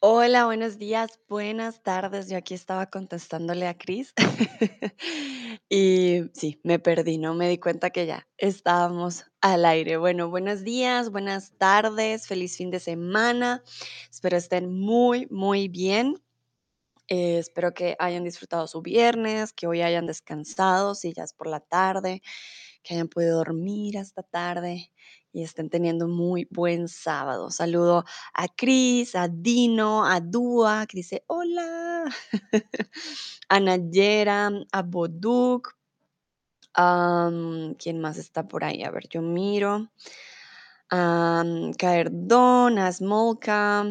Hola, buenos días, buenas tardes. Yo aquí estaba contestándole a Chris y sí, me perdí, no me di cuenta que ya estábamos al aire. Bueno, buenos días, buenas tardes, feliz fin de semana. Espero estén muy, muy bien. Eh, espero que hayan disfrutado su viernes, que hoy hayan descansado, si ya es por la tarde, que hayan podido dormir hasta tarde y estén teniendo muy buen sábado. Saludo a Cris, a Dino, a Dua, que dice hola, a Nayera, a Boduk. am, ¿Quién más está por ahí? A ver, yo miro. A Caerdón, a Smolka,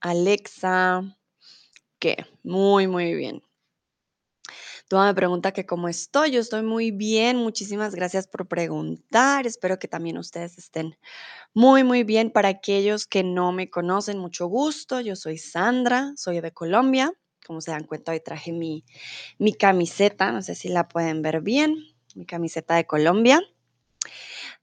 Alexa, que muy, muy bien. Tú me pregunta que cómo estoy. Yo estoy muy bien. Muchísimas gracias por preguntar. Espero que también ustedes estén muy, muy bien. Para aquellos que no me conocen, mucho gusto. Yo soy Sandra, soy de Colombia. Como se dan cuenta, hoy traje mi, mi camiseta. No sé si la pueden ver bien. Mi camiseta de Colombia.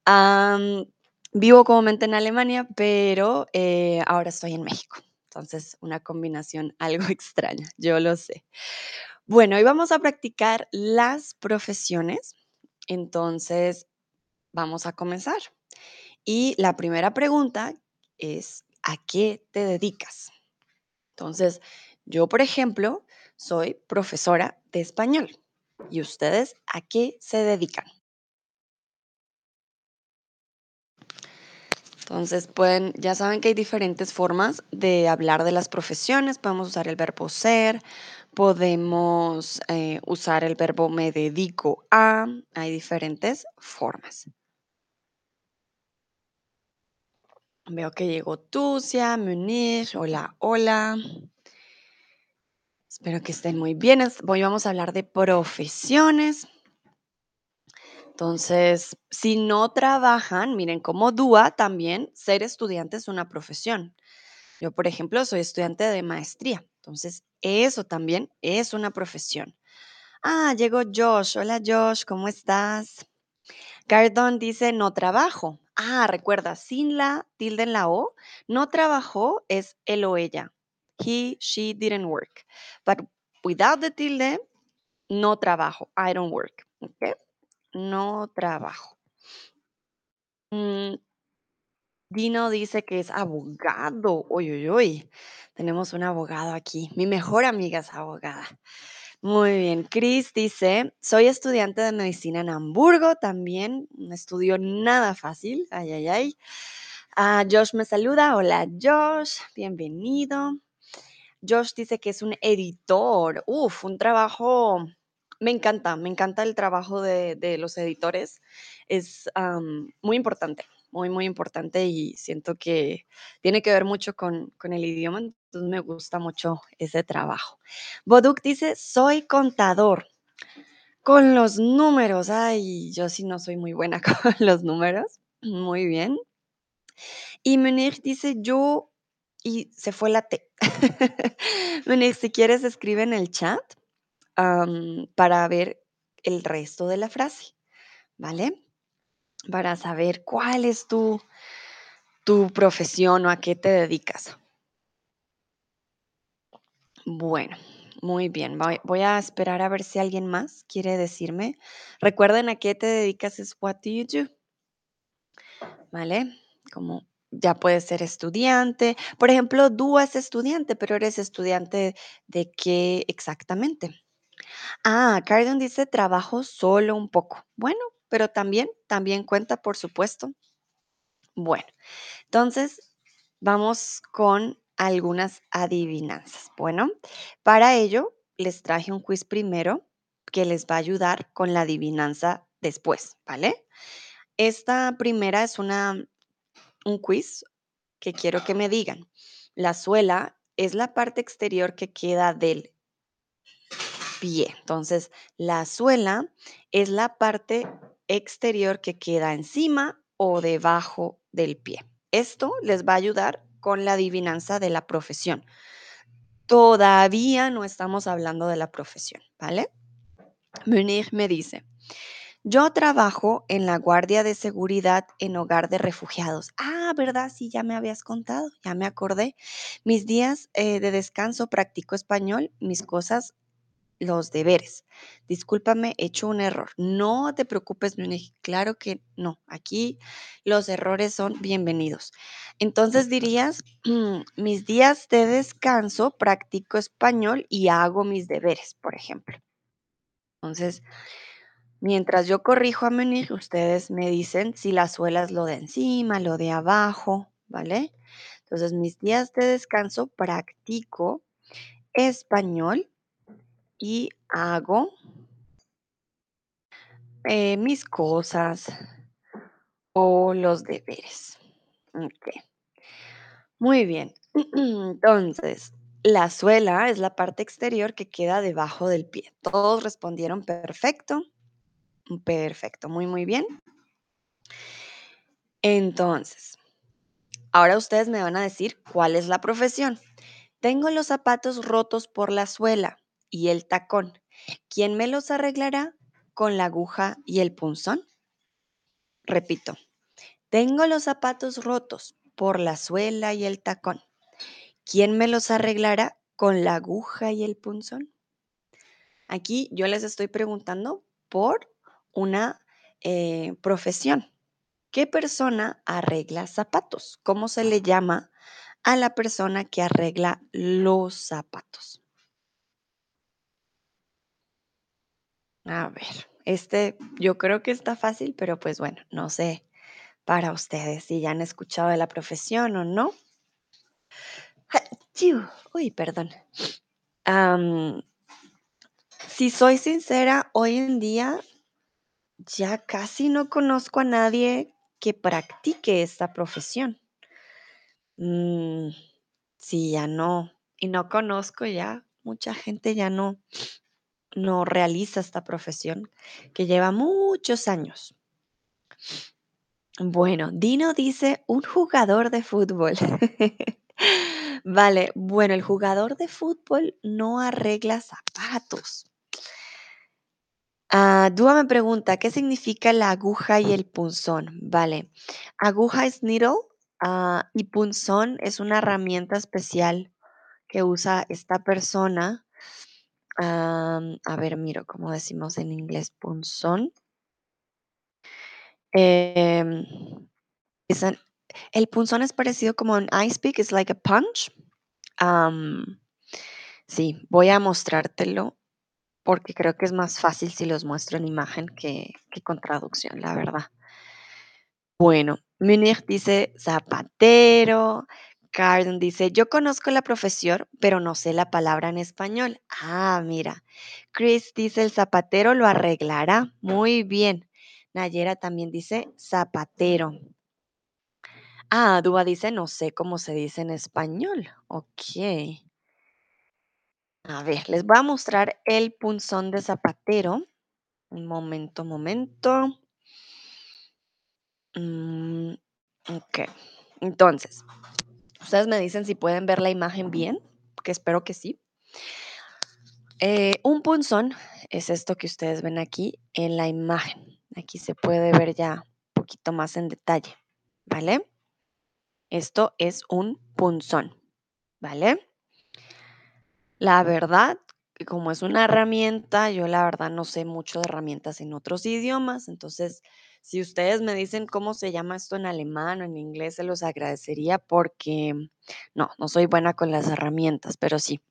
Am, vivo comúnmente en Alemania, pero eh, ahora estoy en México. Entonces, una combinación algo extraña, yo lo sé. Bueno, hoy vamos a practicar las profesiones. Entonces, vamos a comenzar. Y la primera pregunta es, ¿a qué te dedicas? Entonces, yo, por ejemplo, soy profesora de español. ¿Y ustedes a qué se dedican? Entonces, pueden, ya saben que hay diferentes formas de hablar de las profesiones. Podemos usar el verbo ser, podemos eh, usar el verbo me dedico a. Hay diferentes formas. Veo que llegó Tucia, Munir, hola, hola. Espero que estén muy bien. Hoy vamos a hablar de profesiones. Entonces, si no trabajan, miren, como DUA también, ser estudiante es una profesión. Yo, por ejemplo, soy estudiante de maestría. Entonces, eso también es una profesión. Ah, llegó Josh. Hola Josh, ¿cómo estás? Cardon dice no trabajo. Ah, recuerda, sin la tilde en la O, no trabajó es él o ella. He, she didn't work. But without the tilde, no trabajo. I don't work. ¿ok? No trabajo. Mm, Dino dice que es abogado. Uy, uy, uy. Tenemos un abogado aquí. Mi mejor amiga es abogada. Muy bien. Chris dice, soy estudiante de medicina en Hamburgo también. Un estudio nada fácil. Ay, ay, ay. Ah, Josh me saluda. Hola, Josh. Bienvenido. Josh dice que es un editor. Uf, un trabajo. Me encanta, me encanta el trabajo de, los editores. Es muy importante, muy, muy importante y siento que tiene que ver mucho con, con el idioma, entonces me gusta mucho ese trabajo. Boduk dice, soy contador. Con los números, ay, yo sí no soy muy buena con los números. Muy bien. Y Munir dice, yo, y se fue la T. Munir, si quieres, escribe en el chat para ver el resto de la frase, ¿vale? Para saber cuál es tu, tu profesión o a qué te dedicas. Bueno, muy bien. Voy, a esperar a ver si alguien más quiere decirme. Recuerden a qué te dedicas es what do you do, ¿vale? Como ya puedes ser estudiante. Por ejemplo, tú es estudiante, pero eres estudiante de qué exactamente. Ah, Cardon dice trabajo solo un poco. Bueno, pero también, también cuenta, por supuesto. Bueno, entonces vamos con algunas adivinanzas. Bueno, para ello les traje un quiz primero que les va a ayudar con la adivinanza después, ¿vale? Esta primera es una, un quiz que quiero que me digan. La suela es la parte exterior que queda del pie. Entonces, la suela es la parte exterior que queda encima o debajo del pie. Esto les va a ayudar con la adivinanza de la profesión. Todavía no estamos hablando de la profesión, ¿vale? Munich me dice, Yo trabajo en la guardia de seguridad en hogar de refugiados. Ah, ¿verdad? Sí, ya me habías contado, ya me acordé. Mis días eh, de descanso practico español, mis cosas los deberes. Discúlpame, he hecho un error. No te preocupes, Munich. Claro que no. Aquí los errores son bienvenidos. Entonces dirías, mis días de descanso practico español y hago mis deberes, por ejemplo. Entonces, mientras yo corrijo a Munich, ustedes me dicen si la suela es lo de encima, lo de abajo, ¿vale? Entonces, mis días de descanso practico español y hago eh, mis cosas o los deberes. Ok. Muy bien. Entonces, la suela es la parte exterior que queda debajo del pie. Todos respondieron perfecto. Perfecto, muy, muy bien. Entonces, ahora ustedes me van a decir cuál es la profesión. Tengo los zapatos rotos por la suela y el tacón. ¿Quién me los arreglará con la aguja y el punzón? Repito, tengo los zapatos rotos por la suela y el tacón. ¿Quién me los arreglará con la aguja y el punzón? Aquí yo les estoy preguntando por una eh, profesión. ¿Qué persona arregla zapatos? ¿Cómo se le llama a la persona que arregla los zapatos? A ver, este yo creo que está fácil, pero pues bueno, no sé para ustedes si ya han escuchado de la profesión o no. Uy, perdón. Si soy sincera, hoy en día ya casi no conozco a nadie que practique esta profesión. Mm, sí, ya no. Y no conozco ya, mucha gente ya no, no realiza esta profesión que lleva muchos años. Bueno, Dino dice un jugador de fútbol. Vale, bueno, el jugador de fútbol no arregla zapatos. Ah, Dúa me pregunta, ¿qué significa la aguja y el punzón? Vale, aguja es needle ah, y punzón es una herramienta especial que usa esta persona. A ver, miro cómo decimos en inglés punzón. Em, el punzón es parecido como un ice pick, es like a punch. Sí, voy a mostrártelo porque creo que es más fácil si los muestro en imagen que, que con traducción, la verdad. Bueno, Munich dice zapatero. Carden dice, yo conozco la profesión, pero no sé la palabra en español. Ah, mira. Chris dice, el zapatero lo arreglará. Muy bien. Nayera también dice zapatero. Ah, Dúa dice, no sé cómo se dice en español. Ok. A ver, les voy a mostrar el punzón de zapatero. Un momento, momento. Mm, ok. Entonces, ustedes me dicen si pueden ver la imagen bien, que espero que sí. Eh, un punzón es esto que ustedes ven aquí en la imagen. Aquí se puede ver ya un poquito más en detalle, ¿vale? Esto es un punzón, ¿vale? La verdad, como es una herramienta, yo la verdad no sé mucho de herramientas en otros idiomas, entonces si ustedes me dicen cómo se llama esto en alemán o en inglés, se los agradecería porque no, no soy buena con las herramientas, pero sí,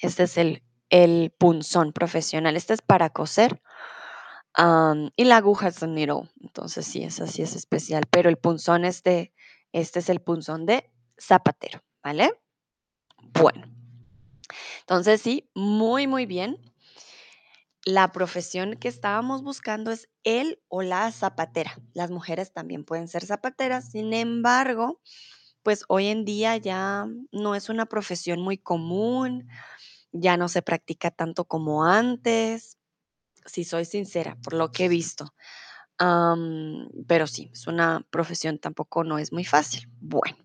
este es el, el punzón profesional. Este es para coser y la aguja es un needle, entonces sí, esa sí es especial, pero el punzón es de, este es el punzón de zapatero, ¿vale? Bueno. Entonces, sí, muy, muy bien. La profesión que estábamos buscando es el o la zapatera. Las mujeres también pueden ser zapateras, sin embargo, pues hoy en día ya no es una profesión muy común, ya no se practica tanto como antes, si soy sincera, por lo que he visto. Am, pero sí, es una profesión tampoco no es muy fácil. Bueno,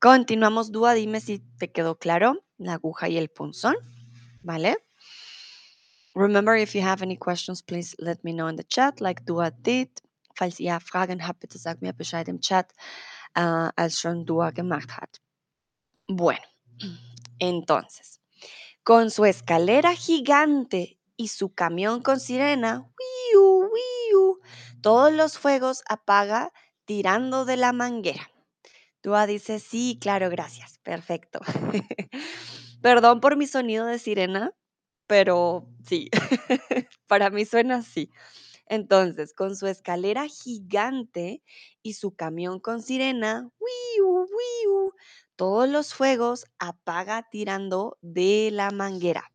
continuamos. Dúa, dime si te quedó claro la aguja y el punzón, ¿vale? Remember, if you have any questions, please let me know in the chat, like Dua did. Falls ihr Fragen habt, bitte sagt mir Bescheid im Chat, äh, als Dua gemacht hat. Bueno, entonces, con su escalera gigante y su camión con sirena, ¡wiu, wiu! todos los fuegos apaga tirando de la manguera. Dua dice, sí, claro, gracias, perfecto. Perdón por mi sonido de sirena, pero sí, para mí suena así. Entonces, con su escalera gigante y su camión con sirena, ¡wiu, todos los fuegos apaga tirando de la manguera.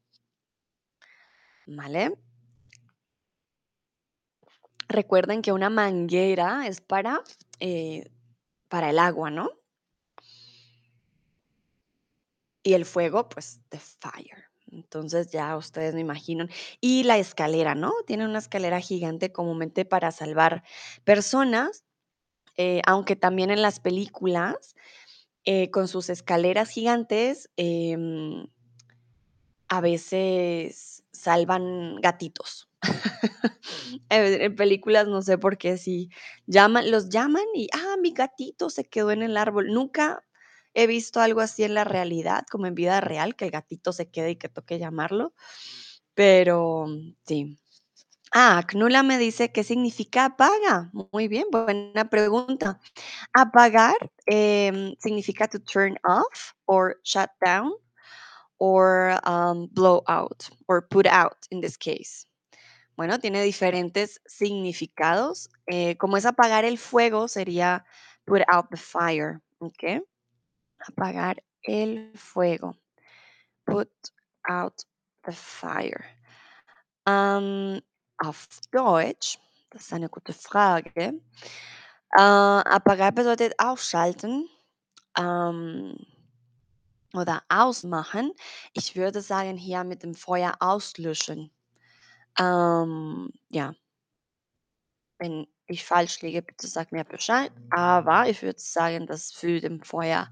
¿Vale? Recuerden que una manguera es para, eh, para el agua, ¿no? Y el fuego, pues, the fire. Entonces ya ustedes me imaginan. Y la escalera, ¿no? Tiene una escalera gigante comúnmente para salvar personas, eh, aunque también en las películas, eh, con sus escaleras gigantes, em, a veces salvan gatitos. En en películas no sé por qué si llaman los llaman y, ah, mi gatito se quedó en el árbol. Nunca he visto algo así en la realidad, como en vida real, que el gatito se quede y que toque llamarlo, pero sí. Ah, Knula me dice, ¿qué significa apaga? Muy bien, buena pregunta. Apagar, em, significa to turn off or shut down or, um, blow out or put out in this case. Bueno, tiene diferentes significados. Eh, como es apagar el fuego, sería put out the fire, ¿ok? Apagar el fuego. Put out the fire. Ähm, auf Deutsch, das ist eine gute Frage. Äh, apagar bedeutet ausschalten, ähm, oder ausmachen. Ich würde sagen, hier mit dem Feuer auslöschen. Ähm, ja. Wenn ich falsch liege, bitte sag mir Bescheid, aber ich würde sagen, dass für dem Feuer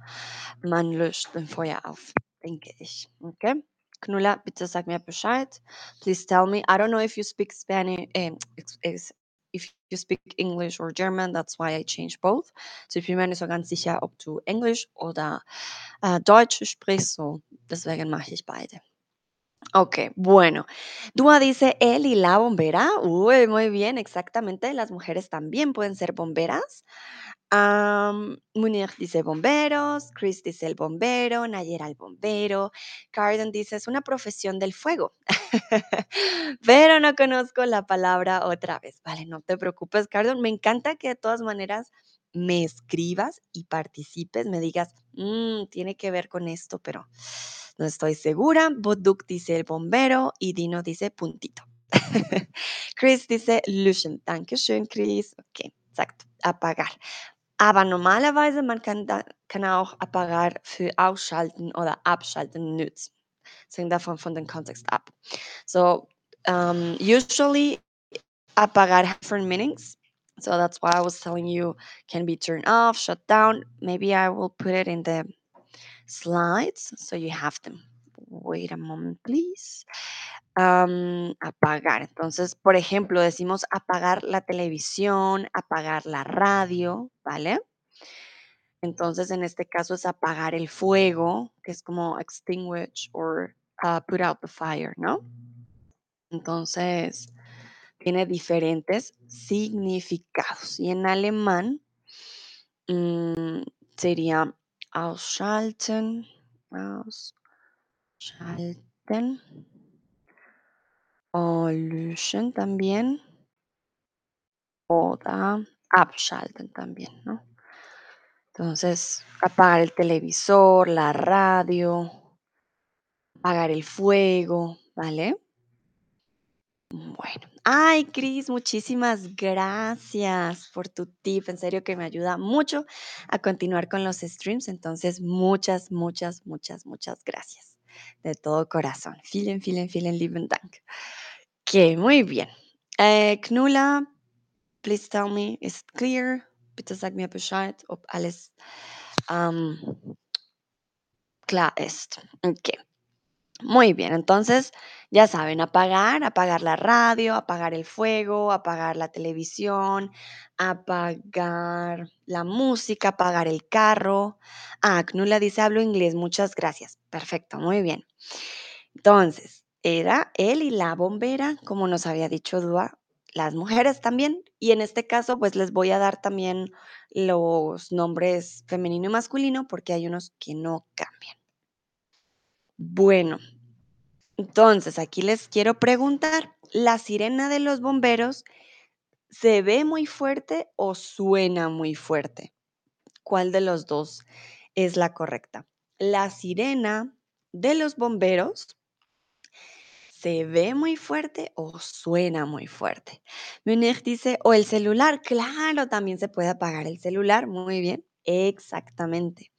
man löscht den Feuer auf, denke ich, okay? Knula, bitte sag mir Bescheid. Please tell me. I don't know if you speak Spanish, ähm, ex if you speak English or German, that's why I changed both. So ich bin mir nicht so ganz sicher, ob du Englisch oder, äh, Deutsch sprichst, so deswegen mache ich beide. Ok, bueno. Dua dice él y la bombera. Uy, muy bien, exactamente. Las mujeres también pueden ser bomberas. Munir dice bomberos, Chris dice el bombero, Nayera el bombero, Carden dice es una profesión del fuego. Pero no conozco la palabra otra vez. Vale, no te preocupes, Carden. Me encanta que de todas maneras me escribas y participes, me digas, "Mm, tiene que ver con esto, pero no estoy segura. Boduk dice el bombero y Dino dice puntito. Chris dice löschen. Dankeschön, Chris. Okay, exacto. Apagar. Aber normalerweise, man kann, da, kann auch apagar für ausschalten oder abschalten nutzen. Es hängt davon von dem Kontext ab. So, um, usually apagar has different meanings. So that's why I was telling you can be turned off, shut down. Maybe I will put it in the slides so you have them. Wait a moment, please. Am, apagar. Entonces, por ejemplo, decimos apagar la televisión, apagar la radio, ¿vale? Entonces, en este caso es apagar el fuego, que es como extinguish or uh, put out the fire, ¿no? Entonces, tiene diferentes significados. Y en alemán mm, sería ausschalten, ausschalten o löschen también. Oder abschalten también, ¿no? Entonces, apagar el televisor, la radio, apagar el fuego, ¿vale? Bueno. Ay, Cris, muchísimas gracias por tu tip. En serio que me ayuda mucho a continuar con los streams. Entonces, muchas, muchas, muchas, muchas gracias. De todo corazón. Vielen, vielen, vielen lieben Dank. Ok, muy bien. Eh, Knula, please tell me, is it clear? Bitte sag mir Bescheid, ob alles klar ist. Okay. Muy bien, entonces ya saben, apagar, apagar la radio, apagar el fuego, apagar la televisión, apagar la música, apagar el carro. Ah, Knula dice, hablo inglés, muchas gracias. Perfecto, muy bien. Entonces, era él y la bombera, como nos había dicho Dúa, las mujeres también. Y en este caso, pues les voy a dar también los nombres femenino y masculino porque hay unos que no cambian. Bueno, entonces aquí les quiero preguntar, ¿la sirena de los bomberos se ve muy fuerte o suena muy fuerte? ¿Cuál de los dos es la correcta? La sirena de los bomberos ¿Se ve muy fuerte o suena muy fuerte? Munich dice, o el celular, claro, también se puede apagar el celular, muy bien, exactamente.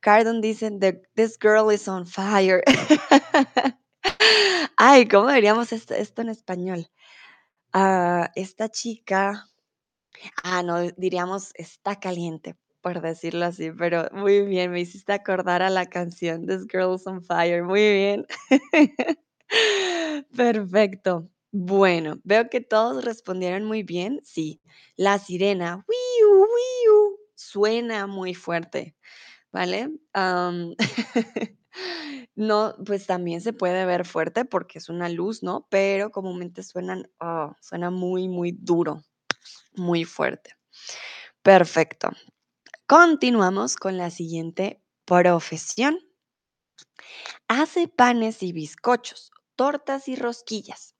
Cardon dice, "The- this girl is on fire. Ay, ¿cómo diríamos esto, en español? Ah, esta chica, ah, no, diríamos está caliente, por decirlo así, pero muy bien, me hiciste acordar a la canción This Girl is on Fire, muy bien. Perfecto. Bueno, veo que todos respondieron muy bien. Sí, la sirena, wiu, wiu, suena muy fuerte, ¿vale? No, pues también se puede ver fuerte porque es una luz, ¿no? Pero comúnmente suenan, oh, suena muy, muy duro, muy fuerte. Perfecto. Continuamos con la siguiente profesión. Hace panes y bizcochos, tortas y rosquillas.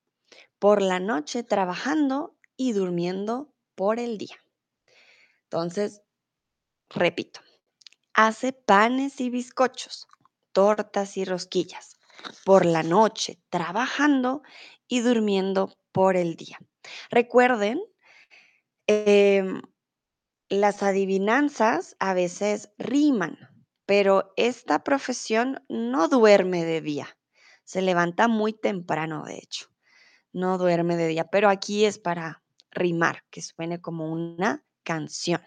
Por la noche trabajando y durmiendo por el día. Entonces, repito, hace panes y bizcochos, tortas y rosquillas. Por la noche trabajando y durmiendo por el día. Recuerden, em, las adivinanzas a veces riman, pero esta profesión no duerme de día. Se levanta muy temprano, de hecho. No duerme de día, pero aquí es para rimar, que suene como una canción.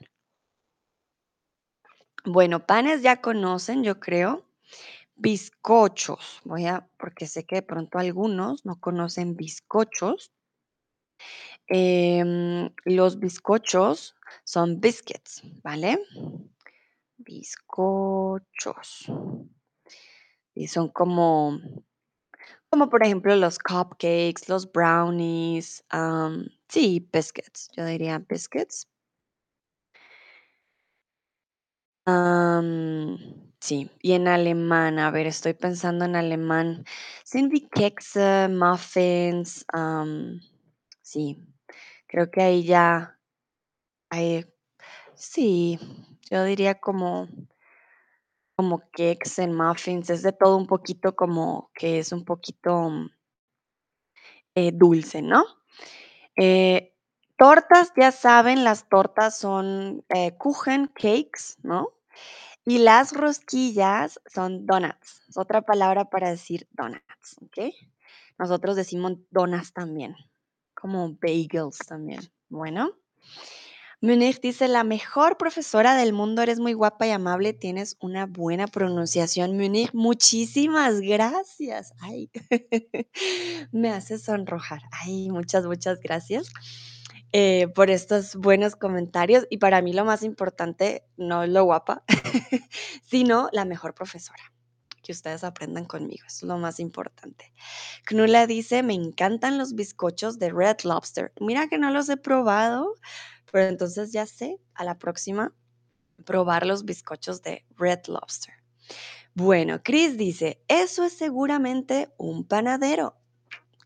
Bueno, panes ya conocen, yo creo. Bizcochos, voy a, porque sé que de pronto algunos no conocen bizcochos. Em, los bizcochos son biscuits, ¿vale? Bizcochos. Y son como, como por ejemplo los cupcakes, los brownies. am, sí, biscuits, yo diría biscuits. Sí, y en alemán, a ver, estoy pensando en alemán. Sind die Kekse, Muffins, sí, creo que ahí ya hay, sí, yo diría como, como en muffins, es de todo un poquito como que es un poquito eh, dulce, ¿no? Eh, tortas, ya saben, las tortas son eh, Kuchen, cakes, ¿no? Y las rosquillas son donuts, es otra palabra para decir donuts, ¿ok? Nosotros decimos donuts también, como bagels también. Bueno, Munich dice, la mejor profesora del mundo, eres muy guapa y amable, tienes una buena pronunciación, Munich. Muchísimas gracias. Ay, me hace sonrojar. Ay, muchas, muchas gracias eh, por estos buenos comentarios. Y para mí lo más importante no es lo guapa, sino la mejor profesora. Que ustedes aprendan conmigo, es lo más importante. Knula dice, me encantan los bizcochos de Red Lobster. Mira que no los he probado, pero entonces ya sé, a la próxima, probar los bizcochos de Red Lobster. Bueno, Chris dice, eso es seguramente un panadero.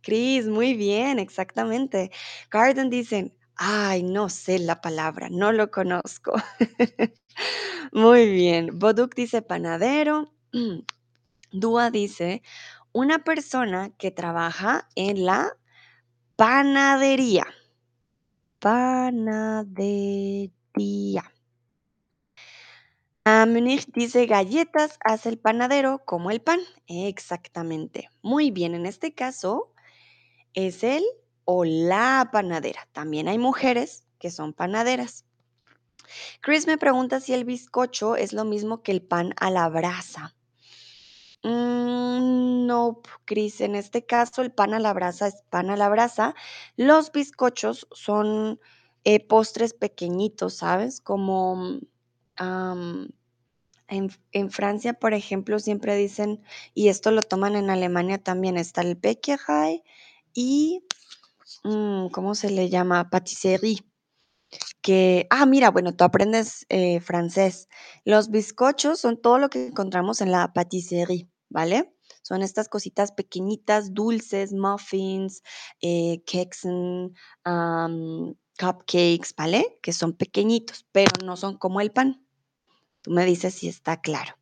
Chris, muy bien, exactamente. Garden dicen, ay, no sé la palabra, no lo conozco. Muy bien. Boduk dice panadero. Dúa dice, una persona que trabaja en la panadería. Panadería. Ah, Munich dice galletas hace el panadero como el pan. Exactamente. Muy bien, en este caso es el o la panadera. También hay mujeres que son panaderas. Chris me pregunta si el bizcocho es lo mismo que el pan a la brasa. Mm, nope, Cris, en este caso el pan a la brasa es pan a la brasa. Los bizcochos son, eh, postres pequeñitos, ¿sabes? Como, mm, en Francia, por ejemplo, siempre dicen, y esto lo toman en Alemania también, está el Bäckerei y, mm, ¿cómo se le llama? Pâtisserie. Que ah, mira, bueno, tú aprendes, eh, francés. Los bizcochos son todo lo que encontramos en la pâtisserie, ¿vale? Son estas cositas pequeñitas, dulces, muffins, eh, Keksen, am, cupcakes, ¿vale? Que son pequeñitos, pero no son como el pan. Tú me dices si está claro.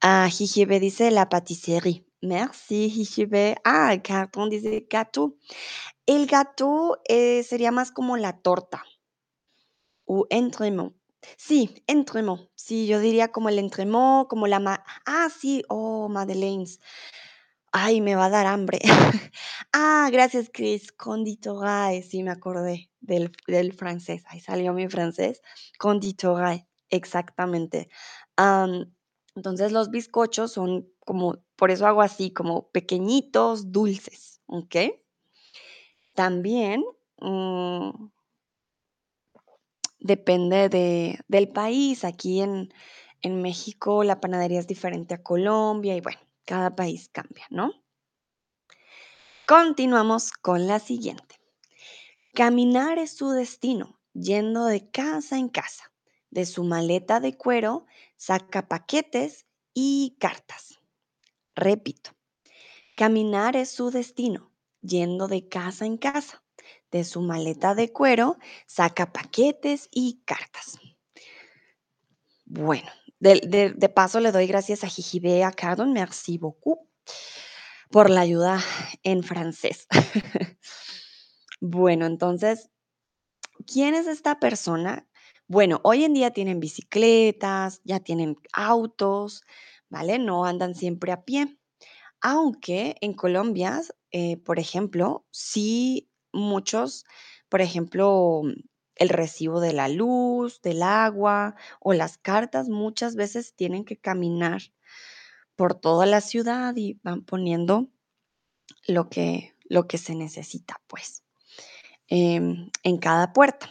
Ah, Jijibe dice la pâtisserie. Merci, Jijibe. Ah, Carton dice gâteau. El gâteau, eh, sería más como la torta. O entremets. Sí, entremets. Sí, yo diría como el entremets, como la ma ah, sí, oh, madeleines. Ay, me va a dar hambre. Ah, gracias, Cris. Conditorae, sí, me acordé del del francés. Ahí salió mi francés. Conditorae, exactamente. Am, entonces, los bizcochos son como por eso hago así, como pequeñitos, dulces, ¿okey? También, mm Depende de del país. Aquí en en México la panadería es diferente a Colombia y bueno, cada país cambia, ¿no? Continuamos con la siguiente. Caminar es su destino, yendo de casa en casa. De su maleta de cuero saca paquetes y cartas. Repito, caminar es su destino, yendo de casa en casa. De su maleta de cuero saca paquetes y cartas. Bueno, del de de paso le doy gracias a Jijibe, a Cardon, merci beaucoup, por la ayuda en francés. Bueno, entonces, ¿quién es esta persona? Bueno, hoy en día tienen bicicletas, ya tienen autos, ¿vale? No andan siempre a pie. Aunque en Colombia, eh, por ejemplo, sí muchos, por ejemplo, el recibo de la luz, del agua o las cartas, muchas veces tienen que caminar por toda la ciudad y van poniendo lo que lo que se necesita, pues, em, en cada puerta.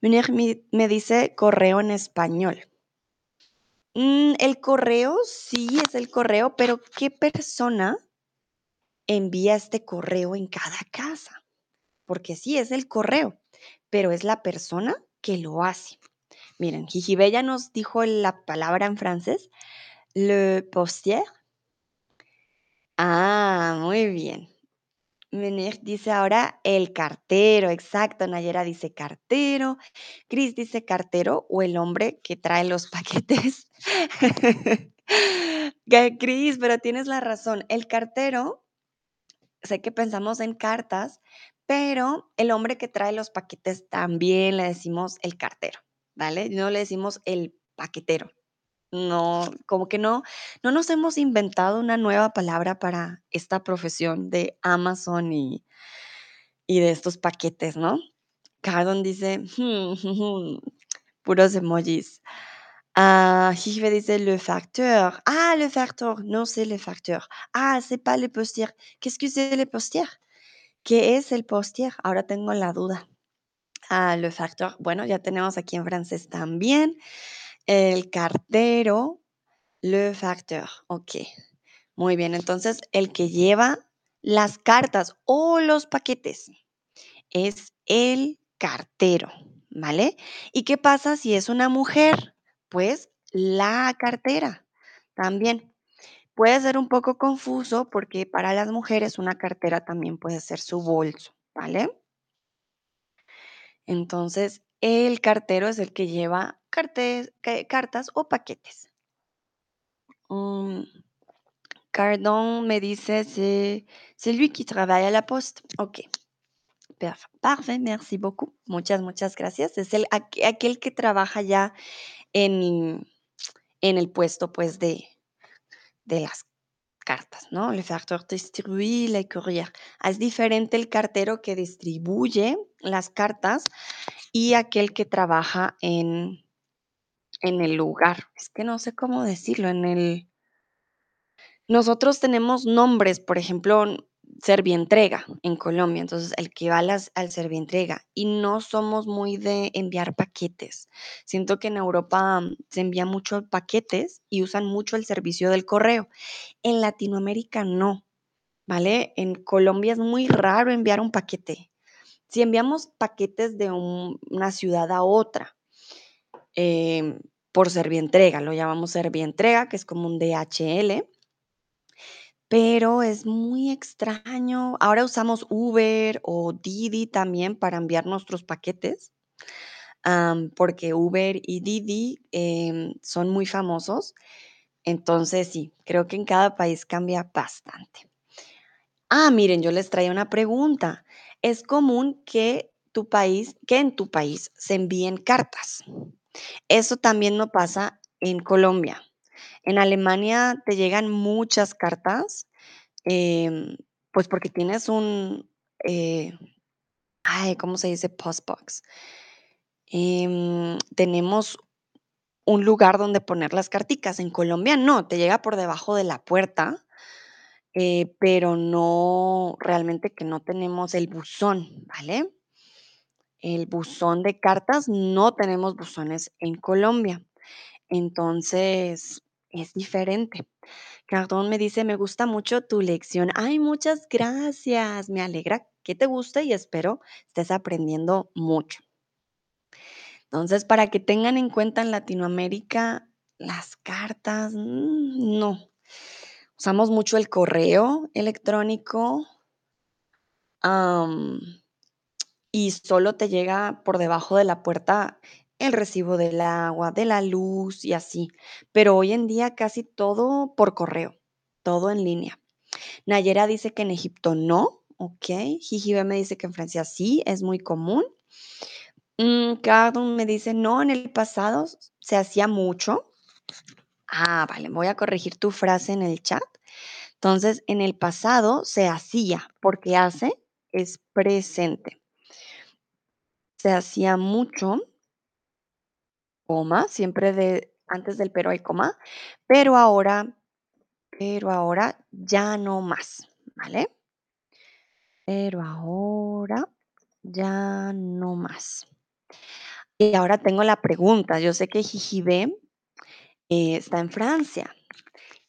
Me dice correo en español. Mm, el correo, sí es el correo, pero ¿qué persona envía este correo en cada casa? Porque sí, es el correo, pero es la persona que lo hace. Miren, Jijibe ya nos dijo la palabra en francés, le postier. Ah, muy bien. Munir dice ahora el cartero, exacto. Nayera dice cartero. Cris dice cartero o el hombre que trae los paquetes. Que Cris, pero tienes la razón. El cartero, sé que pensamos en cartas, pero el hombre que trae los paquetes también le decimos el cartero, ¿vale? No le decimos el paquetero. No, como que no no nos hemos inventado una nueva palabra para esta profesión de Amazon y y de estos paquetes, ¿no? Cardon dice, puros emojis. Ah, Jijibe dice le facteur. Ah, le facteur, no sé le facteur. Ah, c'est pas le postier. Qu'est-ce que c'est le postier? ¿Qué es el postier? Ahora tengo la duda. Ah, le facteur. Bueno, ya tenemos aquí en francés también. El cartero, le facteur. Okey. Muy bien, entonces, el que lleva las cartas o los paquetes es el cartero, ¿vale? ¿Y qué pasa si es una mujer? Pues, la cartera, también. Puede ser un poco confuso, porque para las mujeres una cartera también puede ser su bolso, ¿vale? Entonces, el cartero es el que lleva cartes cartas o paquetes. Mm. Cardon me dice: "C'est lui qui travaille à la poste". Perf parfait, merci beaucoup. Muchas, muchas gracias. Es el aqu aquel que trabaja ya en en el puesto, pues, de de las cartas, ¿no? Le facteur distribue les courriers. Ah, es diferente el cartero que distribuye las cartas y aquel que trabaja en en el lugar. Es que no sé cómo decirlo, en el Nosotros tenemos nombres, por ejemplo, Servientrega en Colombia, entonces el que va las al Servientrega, y no somos muy de enviar paquetes. Siento que en Europa mm, se envía mucho paquetes y usan mucho el servicio del correo. En Latinoamérica no, ¿vale? En Colombia es muy raro enviar un paquete. Si enviamos paquetes de un una ciudad a otra, em, por Servientrega, lo llamamos Servientrega, que es como un DHL. Pero es muy extraño. Ahora usamos Uber o Didi también para enviar nuestros paquetes, porque Uber y Didi, em, son muy famosos. Entonces, sí, creo que en cada país cambia bastante. Ah, miren, yo les traía una pregunta. ¿Es común que tu país que en tu país se envíen cartas? Eso también no pasa en Colombia. En Alemania te llegan muchas cartas, em, pues, porque tienes un, eh, ay, ¿cómo se dice? Postbox. Em, tenemos un lugar donde poner las carticas. En Colombia no, te llega por debajo de la puerta, eh, pero no, realmente que no tenemos el buzón, ¿vale? El buzón de cartas, no tenemos buzones en Colombia. Entonces, es diferente. Cardón me dice: "Me gusta mucho tu lección". Ay, muchas gracias. Me alegra que te guste y espero estés aprendiendo mucho. Entonces, para que tengan en cuenta en Latinoamérica, las cartas, mm, no. Usamos mucho el correo electrónico. Y solo te llega por debajo de la puerta el recibo del agua, de la luz y así. Pero hoy en día casi todo por correo, todo en línea. Nayera dice que en Egipto no, okey. Jijibe me dice que en Francia sí, es muy común. Mm, me dice: "No, en el pasado se hacía mucho". Ah, vale, voy a corregir tu frase en el chat. Entonces, en el pasado se hacía, porque hace es presente. Se hacía mucho coma, siempre de antes del pero hay coma, pero ahora pero ahora ya no más, ¿vale? Pero ahora ya no más. Y ahora tengo la pregunta, yo sé que Jijibe, eh, está en Francia.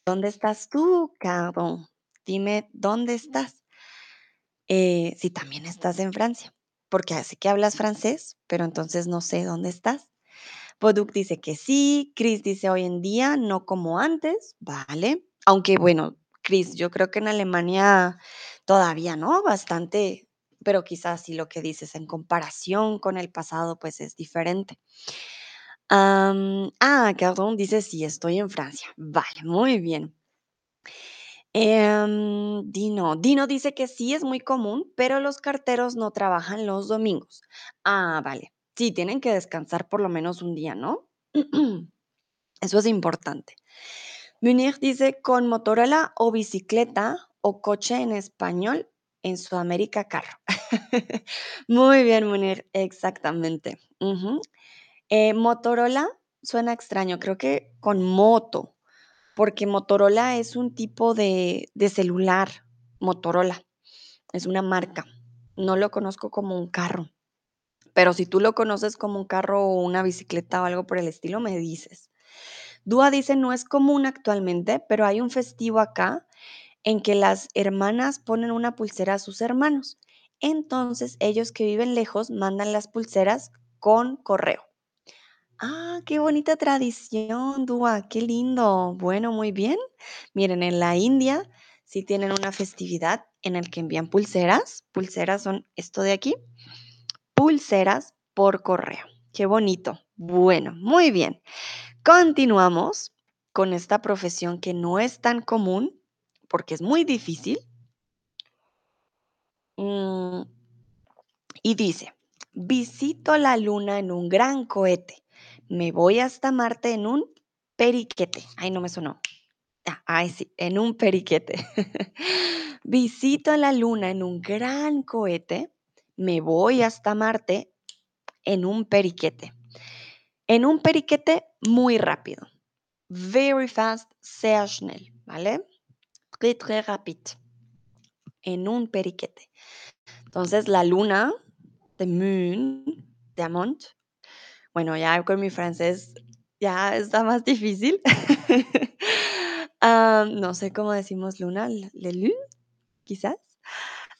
¿Dónde estás tú, Cardon? Dime, ¿dónde estás? Eh, si también estás en Francia, porque sé que hablas francés, pero entonces no sé dónde estás. Poduk dice que sí, Chris dice: "Hoy en día no como antes", vale. Aunque bueno, Chris, yo creo que en Alemania todavía, ¿no? Bastante, pero quizás sí lo que dices en comparación con el pasado, pues es diferente. Ah, Cardon dice: "Sí, estoy en Francia". Vale, muy bien. Em, Dino, Dino dice que sí es muy común, pero los carteros no trabajan los domingos. Ah, vale. Sí, tienen que descansar por lo menos un día, ¿no? Eso es importante. Munir dice: "Con Motorola o bicicleta o coche en español, en Sudamérica carro". Muy bien, Munir, exactamente. Eh, Motorola suena extraño, creo que con moto, porque Motorola es un tipo de de celular, Motorola, es una marca. No lo conozco como un carro, pero si tú lo conoces como un carro o una bicicleta o algo por el estilo, me dices. Dúa dice: "No es común actualmente, pero hay un festivo acá en que las hermanas ponen una pulsera a sus hermanos. Entonces, ellos que viven lejos mandan las pulseras con correo". Ah, qué bonita tradición, Dúa, qué lindo. Bueno, muy bien. Miren, en la India sí tienen una festividad en el que envían pulseras. Pulseras son esto de aquí, pulseras por correo. Qué bonito. Bueno, muy bien. Continuamos con esta profesión que no es tan común, porque es muy difícil. Mm, y dice: "Visito la luna en un gran cohete. Me voy hasta Marte en un periquete". Ay, no me sonó. Ah, ay, sí, en un periquete. Visito la luna en un gran cohete. Me voy hasta Marte en un periquete. En un periquete muy rápido. Very fast, sehr schnell, ¿vale? Très, très rapide. En un periquete. Entonces, la luna, the moon, der Mond. Bueno, ya con mi francés ya está más difícil. Am, no sé cómo decimos luna, le quizás.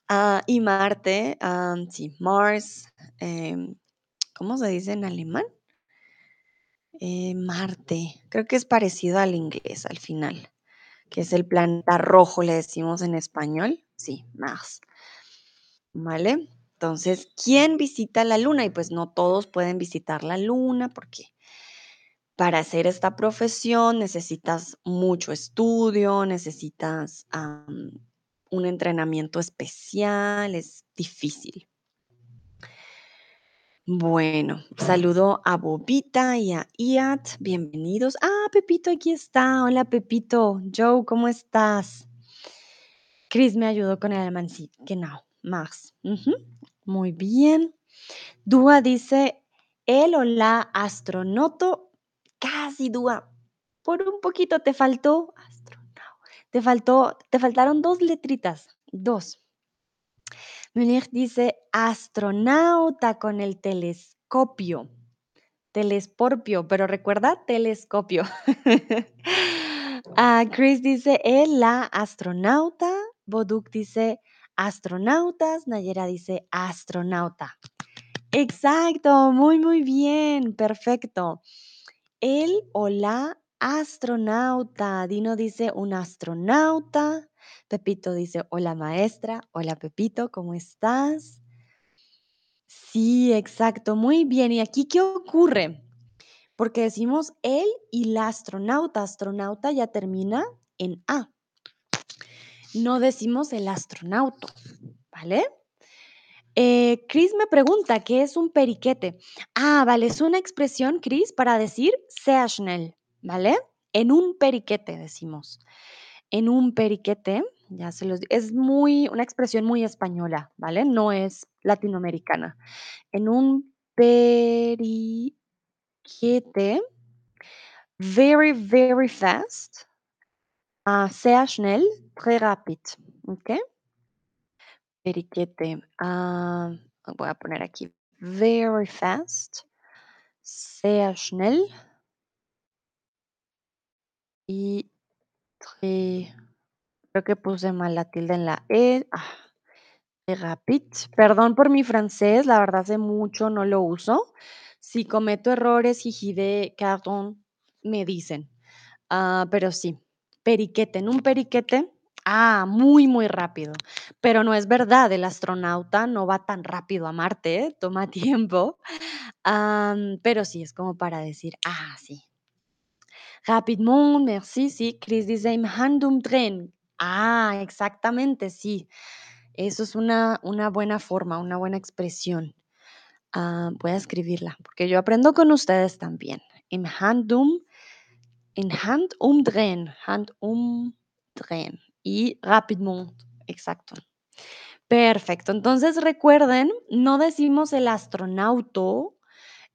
Ah, y Marte, am, sí, Mars, em, ¿cómo se dice en alemán? Eh, Marte, creo que es parecido al inglés al final, que es el planeta rojo, le decimos en español. Sí, Mars. ¿Vale? Entonces, ¿quién visita la luna? Y pues no todos pueden visitar la luna porque para hacer esta profesión necesitas mucho estudio, necesitas un entrenamiento especial, es difícil. Bueno, saludo a Bobita y a Iat, bienvenidos. Ah, Pepito aquí está. Hola, Pepito. Joe, ¿cómo estás? Chris me ayudó con el sí, genau. Ujú, Muy bien. Dúa dice, el o la astronoto. Casi, Dúa. Por un poquito te faltó. Te faltó, te faltaron dos letritas. Dos. Munich dice astronauta con el telescopio. Telesporpio, pero recuerda telescopio. Ah, Chris dice el, la astronauta. Boduk dice astronautas. Nayera dice astronauta. Exacto, muy, muy bien, perfecto. El o la astronauta. Dino dice un astronauta. Pepito dice hola maestra. Hola Pepito, ¿cómo estás? Sí, exacto, muy bien. ¿Y aquí qué ocurre? Porque decimos el y la astronauta. Astronauta ya termina en A. No decimos el astronauta, ¿vale? Eh, Chris me pregunta, ¿qué es un periquete? Ah, vale, es una expresión, Chris, para decir sehr schnell, ¿vale? En un periquete decimos. En un periquete, ya se los es muy una expresión muy española, ¿vale? No es latinoamericana. En un periquete, very, very fast, ah, sehr schnell, très rapide, ¿ok? Periquete. ah, voy a poner aquí very fast, sehr schnell y très- creo que puse mal la tilde en la E. Ah, très rapide. Perdón por mi francés, la verdad hace mucho no lo uso. Si cometo errores, jijide, pardon, me dicen. Ah, pero sí, periquete. En un periquete, ah, muy, muy rápido. Pero no es verdad, el astronauta no va tan rápido a Marte, ¿eh? Toma tiempo. Pero sí, es como para decir, ah, sí. Rapidement, merci, sí. Chris dice, im Handumdrehen. Ah, exactamente, sí. Eso es una, una buena forma, una buena expresión. Ah, voy a escribirla, porque yo aprendo con ustedes también. Im Handum, in Handumdrehen, Handumdrehen. Y rapidement, exacto. Perfecto. Entonces recuerden, no decimos el astronauto,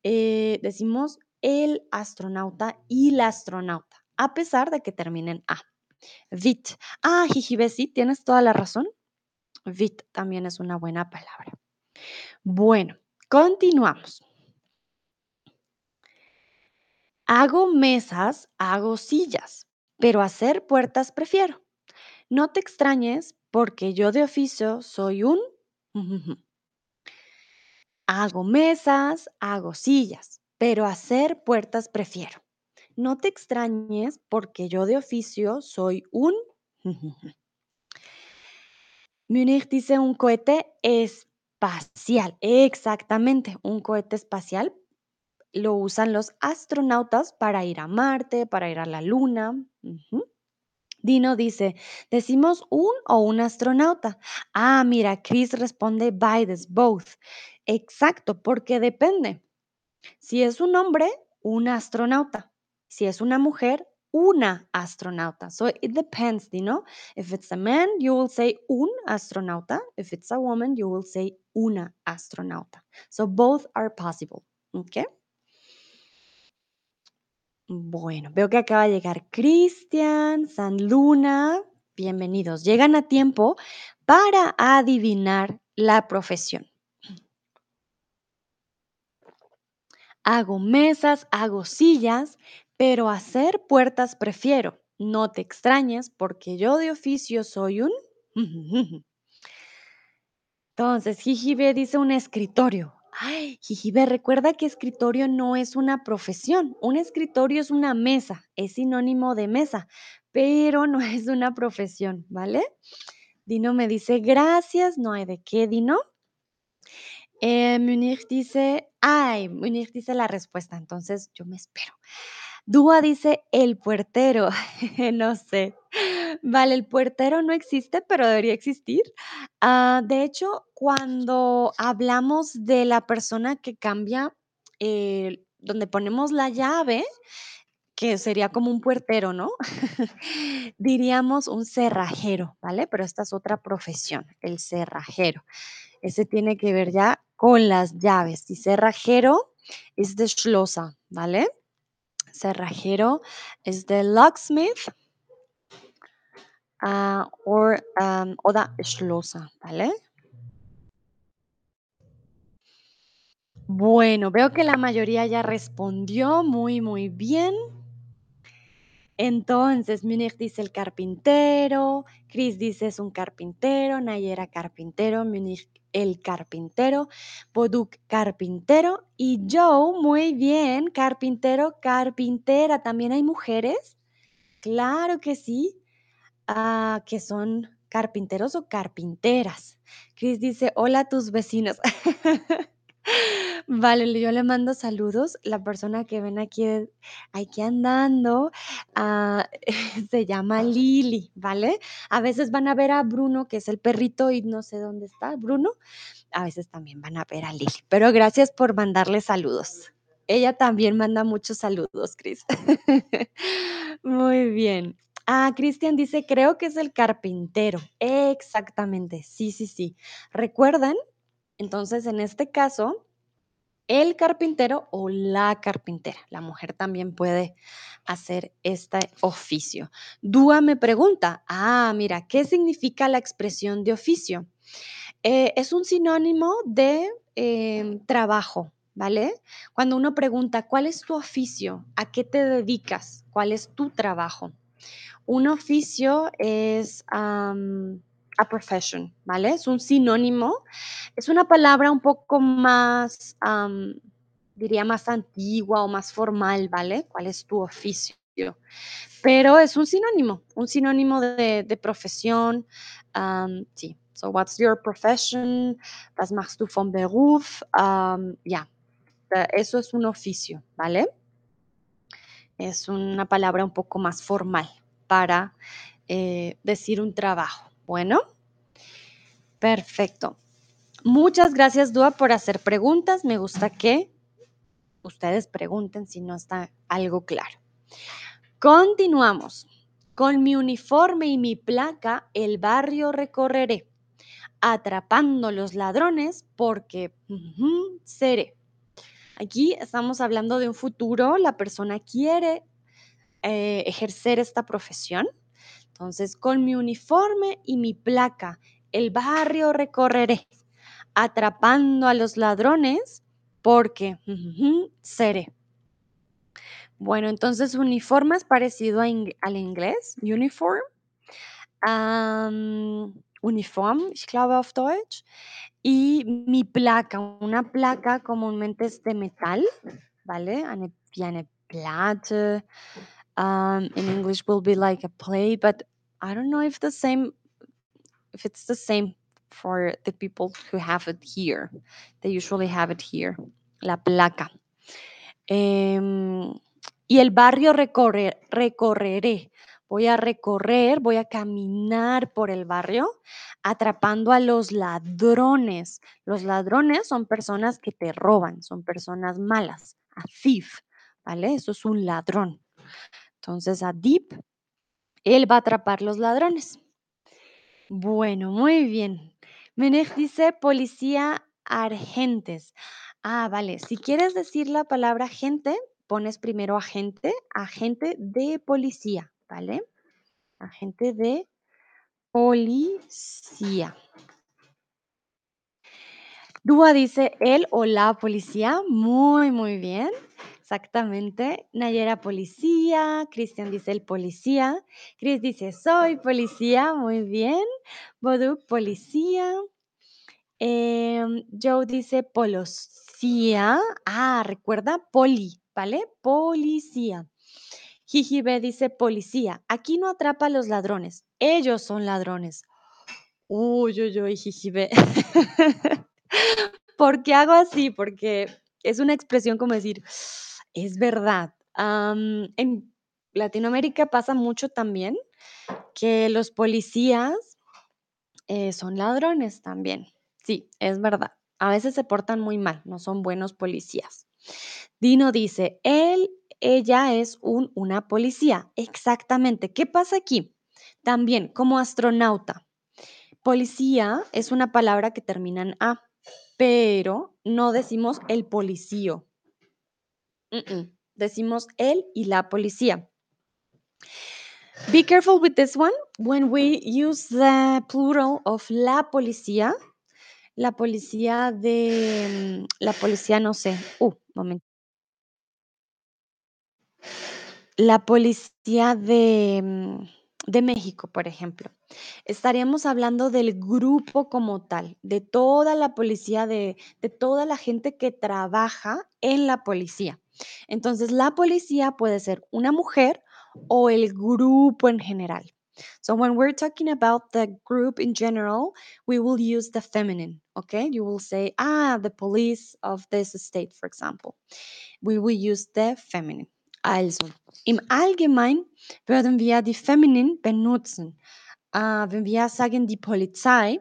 eh, decimos el astronauta y la astronauta, a pesar de que terminen A. Vit. Ah, Jijibe, sí, tienes toda la razón. Vit también es una buena palabra. Bueno, continuamos. Hago mesas, hago sillas, pero hacer puertas prefiero. No te extrañes porque yo de oficio soy un... Hago mesas, hago sillas, pero hacer puertas prefiero. No te extrañes porque yo de oficio soy un... Munich dice un cohete espacial. Exactamente, un cohete espacial lo usan los astronautas para ir a Marte, para ir a la Luna. Dino dice, ¿decimos un o un astronauta? Ah, mira, Chris responde beides, both. Exacto, porque depende. Si es un hombre, un astronauta. Si es una mujer, una astronauta. So it depends, you know. If it's a man, you will say un astronauta. If it's a woman, you will say una astronauta. So both are possible. Okay. Bueno, veo que acaba de llegar Cristian, San Luna. Bienvenidos. Llegan a tiempo para adivinar la profesión. Hago mesas, hago sillas, pero hacer puertas prefiero. No te extrañes porque yo de oficio soy un... Entonces, Jijibe dice un escritorio. Ay, Jijibe, recuerda que escritorio no es una profesión. Un escritorio es una mesa, es sinónimo de mesa, pero no es una profesión, ¿vale? Dino me dice gracias, no hay de qué, Dino. Eh, Munich dice, ay, Munich dice la respuesta, entonces yo me espero. Dúa dice el puertero, no sé. Vale, el puertero no existe, pero debería existir. Ah, de hecho, cuando hablamos de la persona que cambia, eh, donde ponemos la llave, que sería como un puertero, ¿no? Diríamos un cerrajero, ¿vale? Pero esta es otra profesión, el cerrajero. Ese tiene que ver ya con las llaves. Y cerrajero es de Schlosser, ¿vale? Cerrajero es de locksmith uh, or, um, Schlosser, ¿vale? Bueno, veo que la mayoría ya respondió muy, muy bien. Entonces, Munich dice el carpintero, Chris dice es un carpintero, Nayera carpintero, Munich el carpintero, Boduk carpintero y Joe, muy bien, carpintero, carpintera. ¿También hay mujeres? Claro que sí, ah, que son carpinteros o carpinteras. Chris dice, hola a tus vecinos. Vale, yo le mando saludos. La persona que ven aquí, aquí andando, ah, se llama Lili, ¿vale? A veces van a ver a Bruno, que es el perrito, y no sé dónde está Bruno. A veces también van a ver a Lili. Pero gracias por mandarle saludos. Ella también manda muchos saludos, Cris. Muy bien. Ah, Cristian dice, creo que es el carpintero. Exactamente, sí, sí, sí. ¿Recuerdan? Entonces, en este caso, el carpintero o la carpintera. La mujer también puede hacer este oficio. Dúa me pregunta, ah, mira, ¿qué significa la expresión de oficio? Eh, es un sinónimo de em, trabajo, ¿vale? Cuando uno pregunta, ¿cuál es tu oficio? ¿A qué te dedicas? ¿Cuál es tu trabajo? Un oficio es a profession, ¿vale? Es un sinónimo, es una palabra un poco más, diría más antigua o más formal, ¿vale? ¿Cuál es tu oficio? Pero es un sinónimo, un sinónimo de, profesión, sí. So, what's your profession? Was machst du vom Beruf? ya, eso es un oficio, ¿vale? Es una palabra un poco más formal para eh, decir un trabajo. Bueno, perfecto. Muchas gracias, Dua, por hacer preguntas. Me gusta que ustedes pregunten si no está algo claro. Continuamos. Con mi uniforme y mi placa, el barrio recorreré, atrapando los ladrones porque seré. Aquí estamos hablando de un futuro, la persona quiere eh, ejercer esta profesión entonces, con mi uniforme y mi placa, el barrio recorreré, atrapando a los ladrones, porque seré. Bueno, entonces uniforme es parecido al inglés, uniform. uniform, ich glaube auf Deutsch. Y mi placa, una placa comúnmente es de metal, ¿vale? Eine, eine Platte. Um, in English will be like a play, but I don't know if the same if it's the same for the people who have it here. They usually have it here. La placa. Em, y el barrio recorrer, recorreré. Voy a recorrer, voy a caminar por el barrio atrapando a los ladrones. Los ladrones son personas que te roban, son personas malas. A thief, ¿vale? Eso es un ladrón. Entonces, a deep, él va a atrapar los ladrones. Bueno, muy bien. Menech dice policía agentes. Ah, vale. Si quieres decir la palabra agente, pones primero agente, agente de policía, ¿vale? Agente de Policía. Dúa dice el o la policía. Muy, muy bien. Exactamente. Nayera, policía. Cristian dice el policía. Chris dice soy policía. Muy bien. Boduk, policía. Em, Joe dice polosía. Ah, recuerda poli, ¿vale? Policía. Jijibe dice policía. Aquí no atrapa a los ladrones. Ellos son ladrones. Uy, uy, uy, jijibe. ¿Por qué hago así? Porque es una expresión como decir, es verdad. En Latinoamérica pasa mucho también que los policías eh, son ladrones también. Sí, es verdad. A veces se portan muy mal, no son buenos policías. Dino dice, él, ella es un, una policía. Exactamente. ¿Qué pasa aquí? También como astronauta. Policía es una palabra que termina en A, pero no decimos el policío. Decimos él y la policía. Be careful with this one. When we use the plural of la policía, la policía de, mm, la policía, no sé, uh, momento. La policía de, mm, de México, por ejemplo. Estaríamos hablando del grupo como tal, de toda la policía, de, de toda la gente que trabaja en la policía. Entonces, la policía puede ser una mujer o el grupo en general. So when we're talking about the group in general, we will use the feminine, okay? You will say, ah, the police of this state, for example. We will use the feminine. Also, im Allgemeinen würden wir die Feminin benutzen. Äh, wenn wir sagen die Polizei,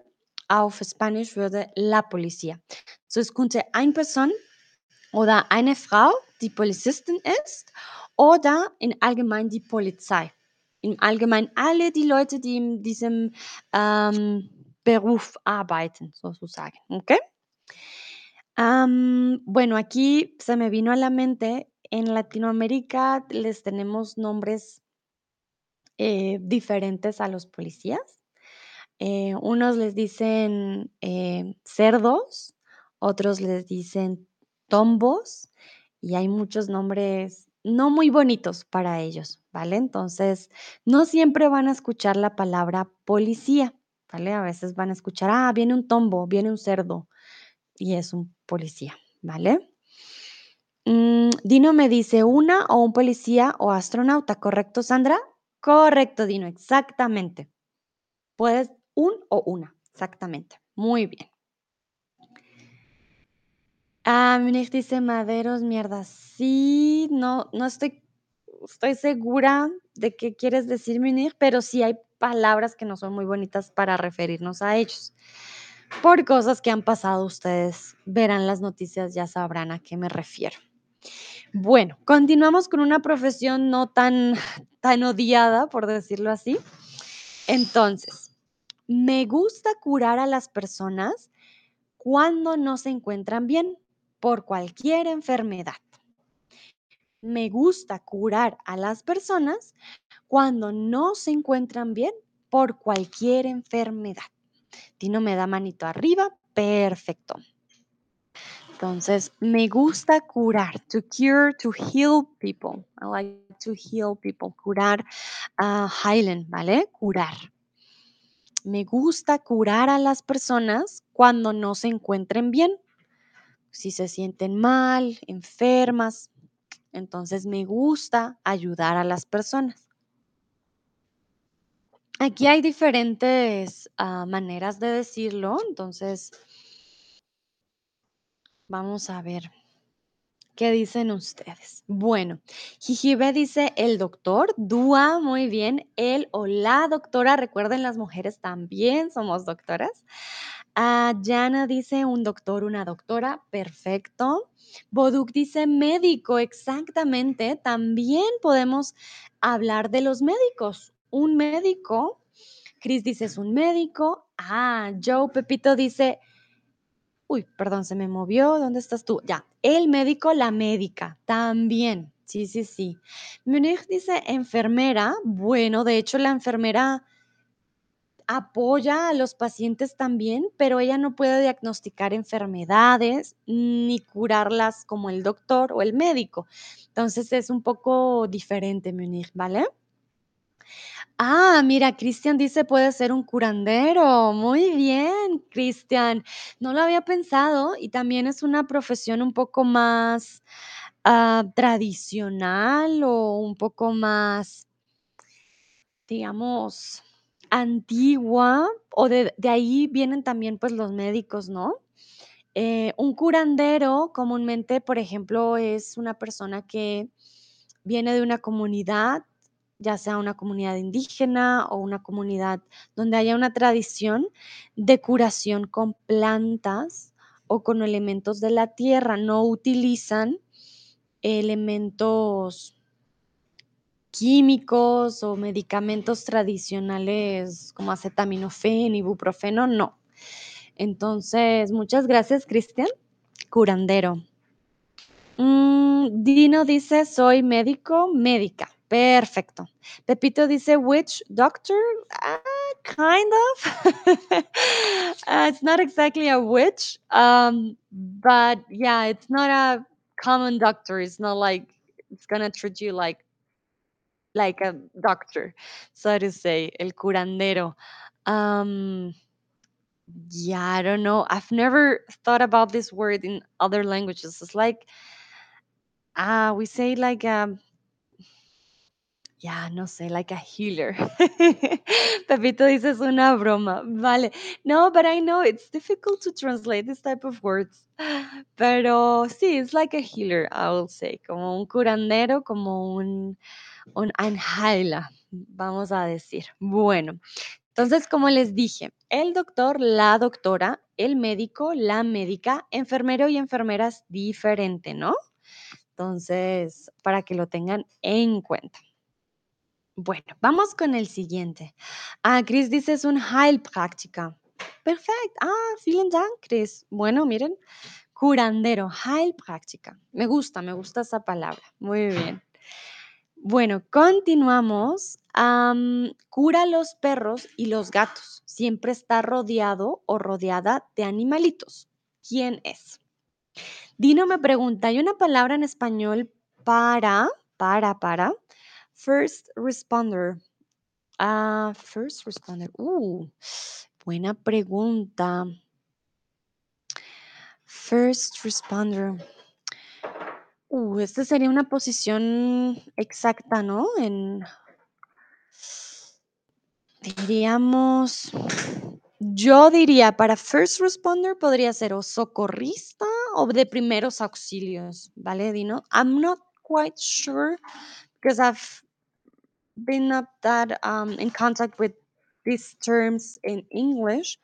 auf Spanisch würde la policía. So, es könnte eine Person oder eine Frau, die Polizistin ist, oder in allgemein die Polizei. Im Allgemeinen alle die Leute, die in diesem ähm, Beruf arbeiten, sozusagen. ¿Ok? Am, bueno, aquí se me vino a la mente, en Latinoamérica les tenemos nombres eh, diferentes a los policías. Eh, unos les dicen eh, cerdos, otros les dicen tombos y hay muchos nombres no muy bonitos para ellos, ¿vale? Entonces, no siempre van a escuchar la palabra policía, ¿vale? A veces van a escuchar, ah, viene un tombo, viene un cerdo y es un policía, ¿vale? Mm, Dino me dice una o un policía o astronauta, ¿correcto, Sandra? Correcto, Dino, exactamente. Puedes un o una, exactamente. Muy bien. Ah, Munich dice maderos, mierda. Sí, no, no estoy, estoy segura de qué quieres decir, Munich, pero sí hay palabras que no son muy bonitas para referirnos a ellos. Por cosas que han pasado, ustedes verán las noticias, ya sabrán a qué me refiero. Bueno, continuamos con una profesión no tan, tan odiada, por decirlo así. Entonces, me gusta curar a las personas cuando no se encuentran bien por cualquier enfermedad. Me gusta curar a las personas cuando no se encuentran bien por cualquier enfermedad. Tino me da manito arriba. Perfecto. Entonces, me gusta curar, to cure, to heal people. I like to heal people. Curar, uh, heilen, ¿vale? Curar. Me gusta curar a las personas cuando no se encuentren bien. Si se sienten mal, enfermas. Entonces, me gusta ayudar a las personas. Aquí hay diferentes uh, maneras de decirlo. Entonces, Vamos a ver. ¿Qué dicen ustedes? Bueno, Jijibe dice el doctor, Dúa, muy bien, el o la doctora, recuerden las mujeres también somos doctoras. Ah, Yana dice un doctor, una doctora, perfecto. Boduk dice médico, exactamente, también podemos hablar de los médicos. Un médico, Chris dice es un médico. Ah, Joe Pepito dice Uy, perdón, se me movió. ¿Dónde estás tú? Ya, el médico, la médica, también. Sí, sí, sí. Munich dice enfermera. Bueno, de hecho, la enfermera apoya a los pacientes también, pero ella no puede diagnosticar enfermedades ni curarlas como el doctor o el médico. Entonces es un poco diferente, Munir, ¿vale? Ah, mira, Cristian dice puede ser un curandero. Muy bien, Cristian. No lo había pensado y también es una profesión un poco más ah, tradicional o un poco más, digamos, antigua o de, ahí vienen también pues los médicos, ¿no? Eh, un curandero comúnmente, por ejemplo, es una persona que viene de una comunidad, ya sea una comunidad indígena o una comunidad donde haya una tradición de curación con plantas o con elementos de la tierra. No utilizan elementos químicos o medicamentos tradicionales como acetaminofén, ibuprofeno, no. Entonces, muchas gracias, Cristian. Curandero. Mm, Dino dice, soy médico, médica. Perfecto. Pepito dice, which doctor? Ah, kind of. Uh, it's not exactly a witch, um, but yeah, it's not a common doctor. It's not like it's gonna treat you like like a doctor, so to say, el curandero. Um, yeah, I don't know. I've never thought about this word in other languages. It's like, ah, we say like um, ya, no sé, like a healer. Pepito dice es una broma. Vale. No, but I know it's difficult to translate this type of words. Pero sí, it's like a healer, I will say. Como un curandero, como un, un anjaila, vamos a decir. Bueno, entonces, como les dije, el doctor, la doctora, el médico, la médica, enfermero y enfermera es diferente, ¿no? Entonces, para que lo tengan en cuenta. Bueno, vamos con el siguiente. Ah, Chris dice es un Heilpraktiker. Perfecto. Ah, vielen Dank, Chris. Bueno, miren, curandero, Heilpraktiker. Me gusta, me gusta esa palabra. Muy bien. Bueno, continuamos. Am, cura los perros y los gatos. Siempre está rodeado o rodeada de animalitos. ¿Quién es? Dino me pregunta, ¿hay una palabra en español para, para, para? First responder. Ah, first responder. Uh, buena pregunta. First responder. Uh, esta sería una posición exacta, ¿no? En, diríamos, yo diría para first responder podría ser o socorrista o de primeros auxilios, ¿vale, Dino? I'm not quite sure because I've been not that um, in contact with these terms in English,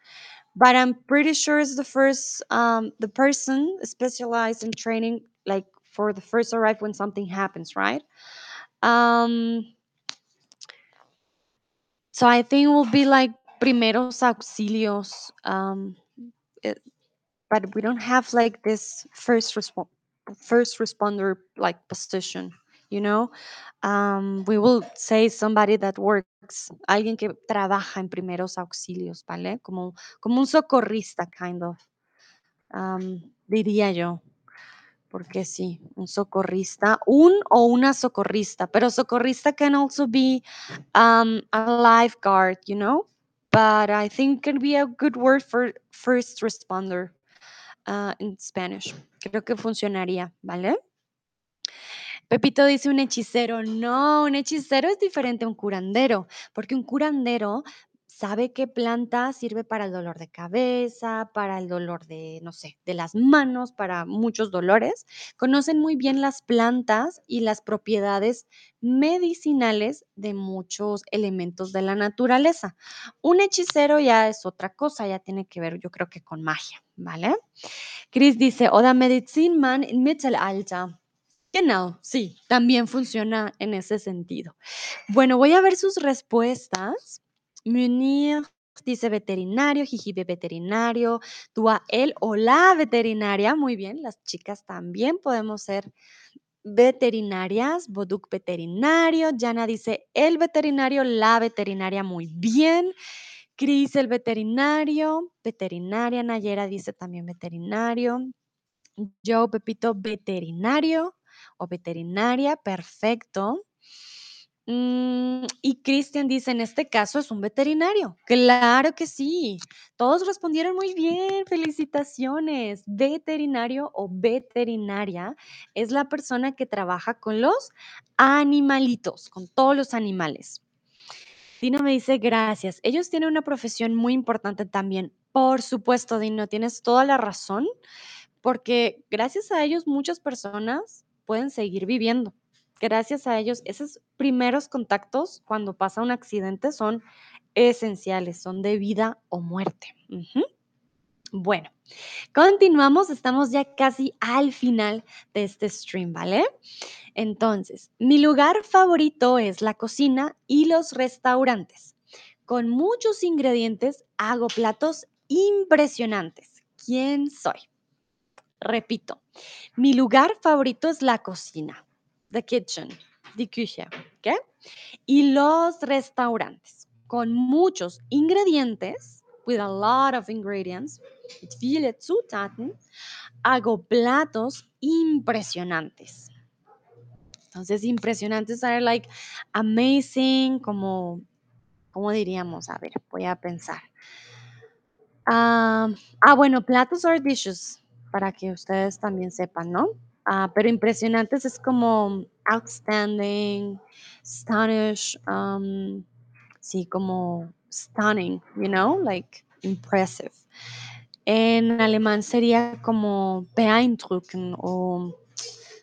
but I'm pretty sure it's the first, um, the person specialized in training, like for the first arrive when something happens, right? Um, so I think will be like primeros auxilios, um, it- but we don't have like this first first responder like position, you know. Um, we will say somebody that works, alguien que trabaja en primeros auxilios, ¿vale? Como, como un socorrista, kind of, um, diría yo. Porque sí, un socorrista, un o una socorrista, pero socorrista can also be um, a lifeguard, you know. But I think can be a good word for first responder uh, in Spanish. Creo que funcionaría, ¿vale? Pepito dice un hechicero. No, un hechicero es diferente a un curandero, porque un curandero sabe qué planta sirve para el dolor de cabeza, para el dolor de, no sé, de las manos, para muchos dolores. Conocen muy bien las plantas y las propiedades medicinales de muchos elementos de la naturaleza. Un hechicero ya es otra cosa, ya tiene que ver, yo creo que con magia, ¿vale? Chris dice, Oder Medizinmann im Mittelalter. Genau, sí, también funciona en ese sentido. Bueno, voy a ver sus respuestas. Munir dice veterinario, Jijibe veterinario, Dua el o la veterinaria, muy bien, las chicas también podemos ser veterinarias, Boduk veterinario, Yana dice el veterinario, la veterinaria, muy bien. Cris, el veterinario. Veterinaria, Nayera dice también veterinario. Yo, Pepito, veterinario o veterinaria, perfecto. Mm, y Cristian dice, en este caso es un veterinario. Claro que sí. Todos respondieron muy bien. Felicitaciones. Veterinario o veterinaria es la persona que trabaja con los animalitos, con todos los animales. Dino me dice, gracias. Ellos tienen una profesión muy importante también. Por supuesto, Dino, tienes toda la razón, porque gracias a ellos muchas personas pueden seguir viviendo. Gracias a ellos, esos primeros contactos cuando pasa un accidente son esenciales, son de vida o muerte. Bueno, continuamos, estamos ya casi al final de este stream, ¿vale? Entonces, mi lugar favorito es la cocina y los restaurantes. Con muchos ingredientes hago platos impresionantes. ¿Quién soy? Repito, mi lugar favorito es la cocina, the kitchen, die Küche, ¿ok? Y los restaurantes, con muchos ingredientes, with a lot of ingredients, mit viele Zutaten, hago platos impresionantes. Entonces, impresionantes are like amazing, como, ¿cómo diríamos? A ver, voy a pensar. Ah, ah, bueno, platos or dishes, para que ustedes también sepan, ¿no? Ah, pero impresionantes es como outstanding, astonish, um, sí, como stunning, you know, like impressive. En alemán sería como beeindrucken o,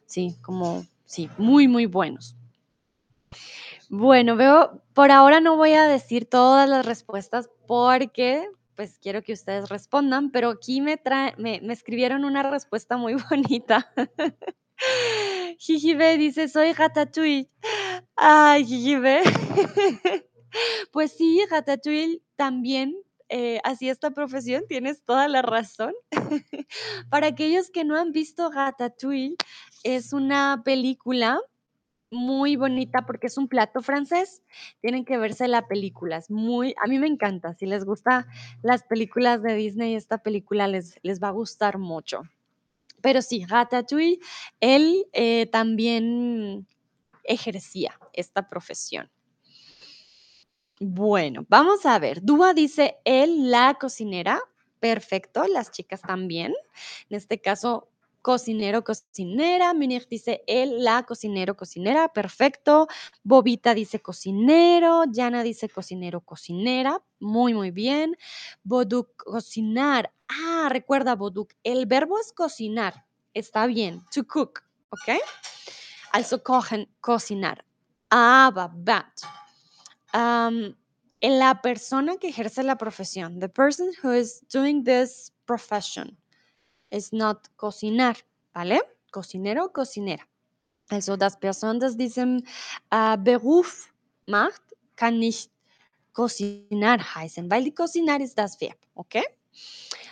sí, como, sí, muy, muy buenos. Bueno, veo, por ahora no voy a decir todas las respuestas porque pues quiero que ustedes respondan, pero aquí me, trae, me, me escribieron una respuesta muy bonita. Jijibe dice, soy Ratatouille. Ay, Jijibe. pues sí, Ratatouille también eh, hacía esta profesión, tienes toda la razón. Para aquellos que no han visto Ratatouille, es una película muy bonita porque es un plato francés. Tienen que verse la película, es muy a mí me encanta, si les gusta las películas de Disney, esta película les les va a gustar mucho. Pero sí, Ratatouille, él, eh, también ejercía esta profesión. Bueno, vamos a ver. Dúa dice: "Él, la cocinera". Perfecto, las chicas también. En este caso, cocinero, cocinera. Munir dice: "Él, la cocinero, cocinera". Perfecto. Bobita dice: "Cocinero". Yana dice: "Cocinero, cocinera". Muy, muy bien. Boduk, cocinar. Ah, recuerda, Boduk, el verbo es cocinar. Está bien. To cook, ¿ok? Also kochen, cocinar. Aber, but, am, la persona que ejerce la profesión, the person who is doing this profession, is not cocinar, ¿vale? Cocinero, cocinera. Also, das Person, das diesen äh, Beruf macht, kann nicht cocinar heißen, weil cocinar ist das Verb, ¿ok?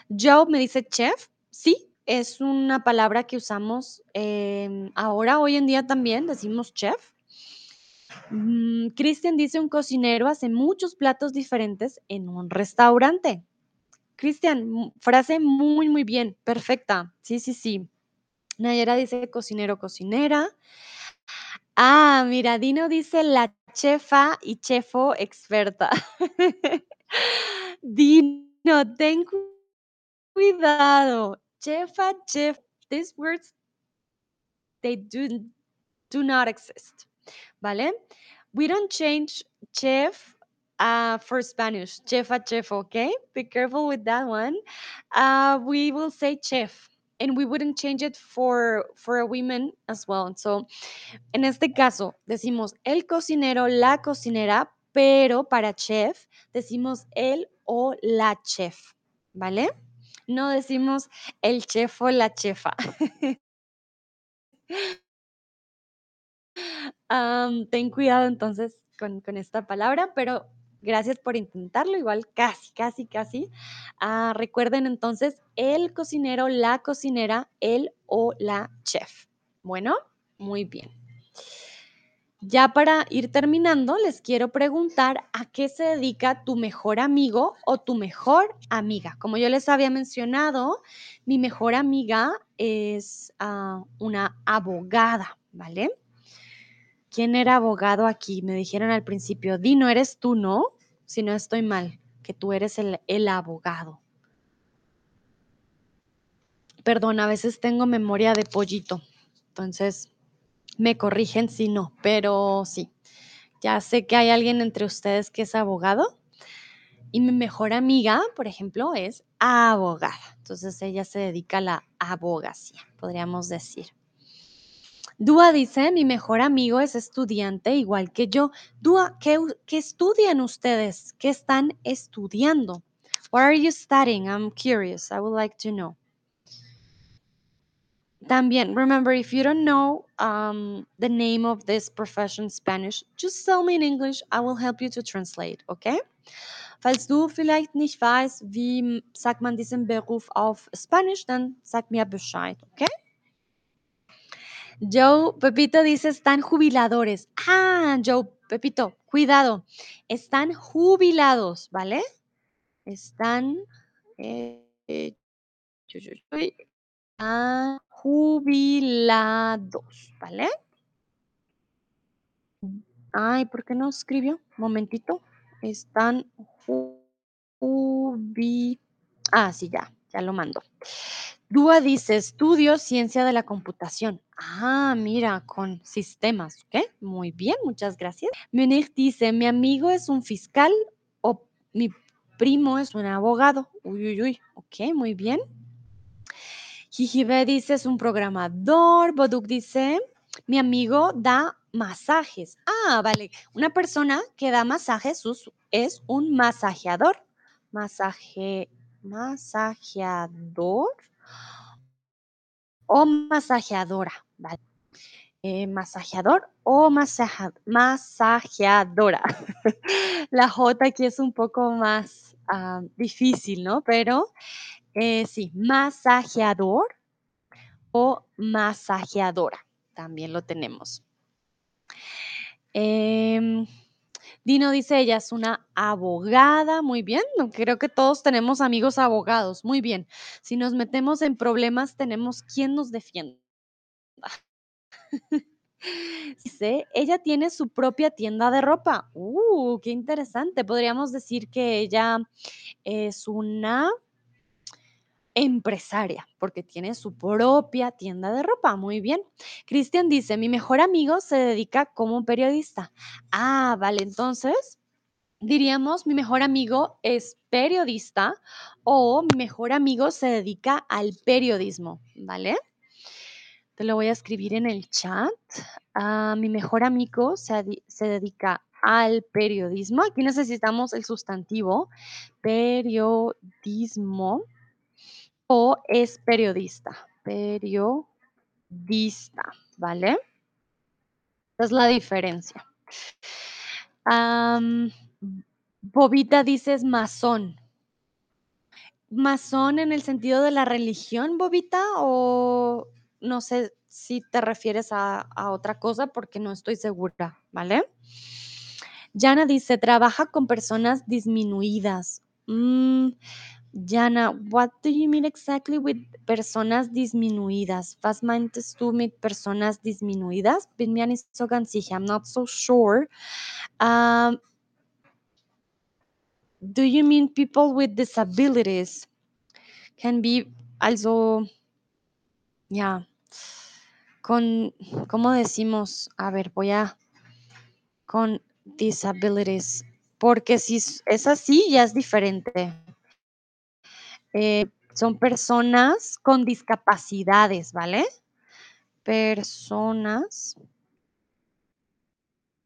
Joe me dice chef, sí, es una palabra que usamos em, ahora, hoy en día también decimos chef. Mm, Cristian dice un cocinero hace muchos platos diferentes en un restaurante. Cristian, frase muy, muy bien, perfecta. Sí, sí, sí. Nayera dice cocinero, cocinera. Ah, mira, Dino dice la chefa y chefo experta. Dino, ten cu- cuidado. Chefa, chef, these words, they do, do not exist. ¿Vale? We don't change chef uh, for Spanish. Chefa, chef, okay? Be careful with that one. Uh, we will say chef. And we wouldn't change it for, for a women as well. So, En este caso, decimos el cocinero, la cocinera, pero para chef decimos el o la chef, ¿vale? No decimos el chef o la chefa. Ten cuidado entonces con esta palabra, pero gracias por intentarlo, igual casi, casi, casi. Ah, recuerden entonces el cocinero, la cocinera, el o la chef. Bueno, muy bien. Ya para ir terminando, les quiero preguntar a qué se dedica tu mejor amigo o tu mejor amiga. Como yo les había mencionado, mi mejor amiga es ah, una abogada, ¿vale? ¿Quién era abogado aquí? Me dijeron al principio, Dino, eres tú, ¿no? Si no estoy mal, que tú eres el, el abogado. Perdón, a veces tengo memoria de pollito, entonces me corrigen si no, pero sí, ya sé que hay alguien entre ustedes que es abogado y mi mejor amiga, por ejemplo, es abogada. Entonces ella se dedica a la abogacía, podríamos decir. Dúa dice, mi mejor amigo es estudiante igual que yo. Dúa, ¿qué, ¿qué, estudian ustedes? ¿Qué están estudiando? What are you studying? I'm curious. I would like to know. También, remember, if you don't know um, the name of this profession Spanish, just tell me in English. I will help you to translate, okay? Falls du vielleicht nicht weißt, wie sagt man diesen Beruf auf Spanisch, dann sag mir Bescheid, okay? Joe, Pepito dice, están jubiladores. Ah, Joe, Pepito, cuidado. Están jubilados, ¿vale? Están eh, jubilados, ¿vale? Ay, ¿por qué no escribió? Momentito. Están jubilados. Ah, sí, ya, ya lo mando. Dúa dice, estudio ciencia de la computación. Ah, mira, con sistemas, ¿ok? Muy bien, muchas gracias. Munich dice, mi amigo es un fiscal o mi primo es un abogado. Uy, uy, uy, ok, muy bien. Jijibe dice, es un programador. Boduk dice, mi amigo da masajes. Ah, vale. Una persona que da masajes es un masajeador. Masaje, masajeador o masajeadora, ¿vale? Eh, masajeador o masaja, masajeadora. La J aquí es un poco más uh, difícil, ¿no? Pero eh, sí, masajeador o masajeadora. También lo tenemos. Eh, Dino dice, ella es una abogada, muy bien, creo que todos tenemos amigos abogados, muy bien. Si nos metemos en problemas, tenemos quien nos defienda. Dice, ella tiene su propia tienda de ropa. Uh, qué interesante. Podríamos decir que ella es una empresaria porque tiene su propia tienda de ropa. Muy bien. Cristian dice, mi mejor amigo se dedica como periodista. Ah, vale, entonces diríamos, mi mejor amigo es periodista o mi mejor amigo se dedica al periodismo, ¿vale? Te lo voy a escribir en el chat. Ah, mi mejor amigo se, se dedica al periodismo. Aquí necesitamos el sustantivo periodismo o es periodista. Periodista, ¿vale? Esa es la diferencia. Bobita dices masón. ¿Masón en el sentido de la religión, Bobita? O no sé si te refieres a, otra cosa porque no estoy segura, ¿vale? Jana dice, trabaja con personas disminuidas. Mm, Jana, what do you mean exactly with personas disminuidas? Was meintest du personas disminuidas? Bin mir nicht. I'm not so sure. Um, do you mean people with disabilities? Can be also, ya, con, ¿cómo decimos? A ver, voy a, con disabilities. Porque si es así, ya es diferente. Eh, son personas con discapacidades, ¿vale? Personas.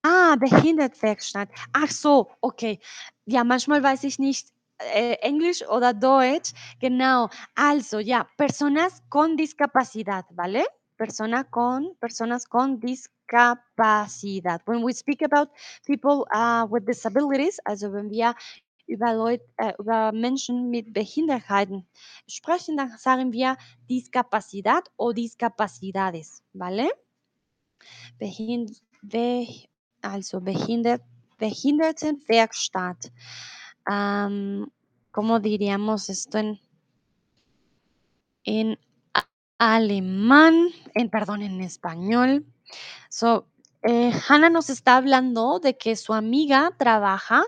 Ah, Behindertenwerkstatt. Ach so, okay. Ja, manchmal weiß ich nicht äh, Englisch oder Deutsch. Genau. Also, ja, personas con discapacidad, ¿vale? Persona con, personas con discapacidad. When we speak about people uh, with disabilities, also wenn wir über, Leute, äh, über Menschen mit Behindertheiten sprechen, dann sagen wir Discapacidad o discapacidades, ¿vale? Behind Be also behindert Behindertenwerkstatt. Am, ¿cómo diríamos esto en en alemán? En perdón, en español. So, eh, Hannah nos está hablando de que su amiga trabaja,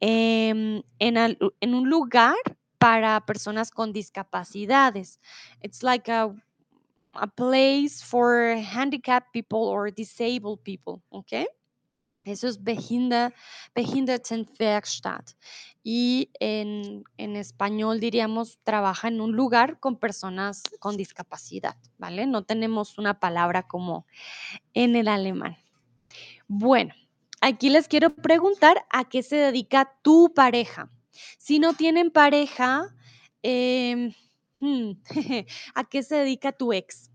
em, en un lugar para personas con discapacidades. It's like a a place for handicapped people or disabled people, ¿okey? Eso es Behinder Behindertenwerkstatt. Y en en español diríamos trabaja en un lugar con personas con discapacidad, ¿vale? No tenemos una palabra como en el alemán. Bueno, aquí les quiero preguntar, ¿a qué se dedica tu pareja? Si no tienen pareja, em, mm, ¿a qué se dedica tu ex?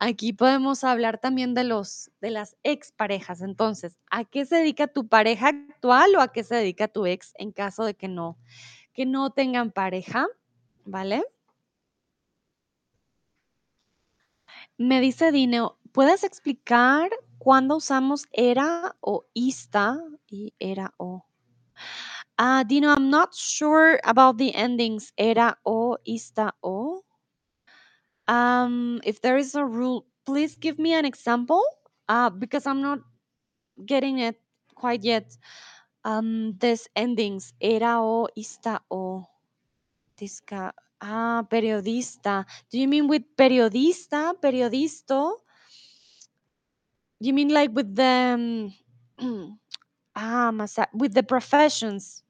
Aquí podemos hablar también de los de las exparejas. Entonces, ¿a qué se dedica tu pareja actual o a qué se dedica tu ex en caso de que no que no tengan pareja? ¿Vale? Me dice Dino, ¿puedes explicar cuándo usamos era o ista? Y era o. Ah, Dino, I'm not sure about the endings era o, ista o. Um, if there is a rule, please give me an example, uh, because I'm not getting it quite yet. Um, these endings, era o, ista o. Disca, ah, periodista. Do you mean with periodista, periodisto? You mean like with the um, ah, with the professions?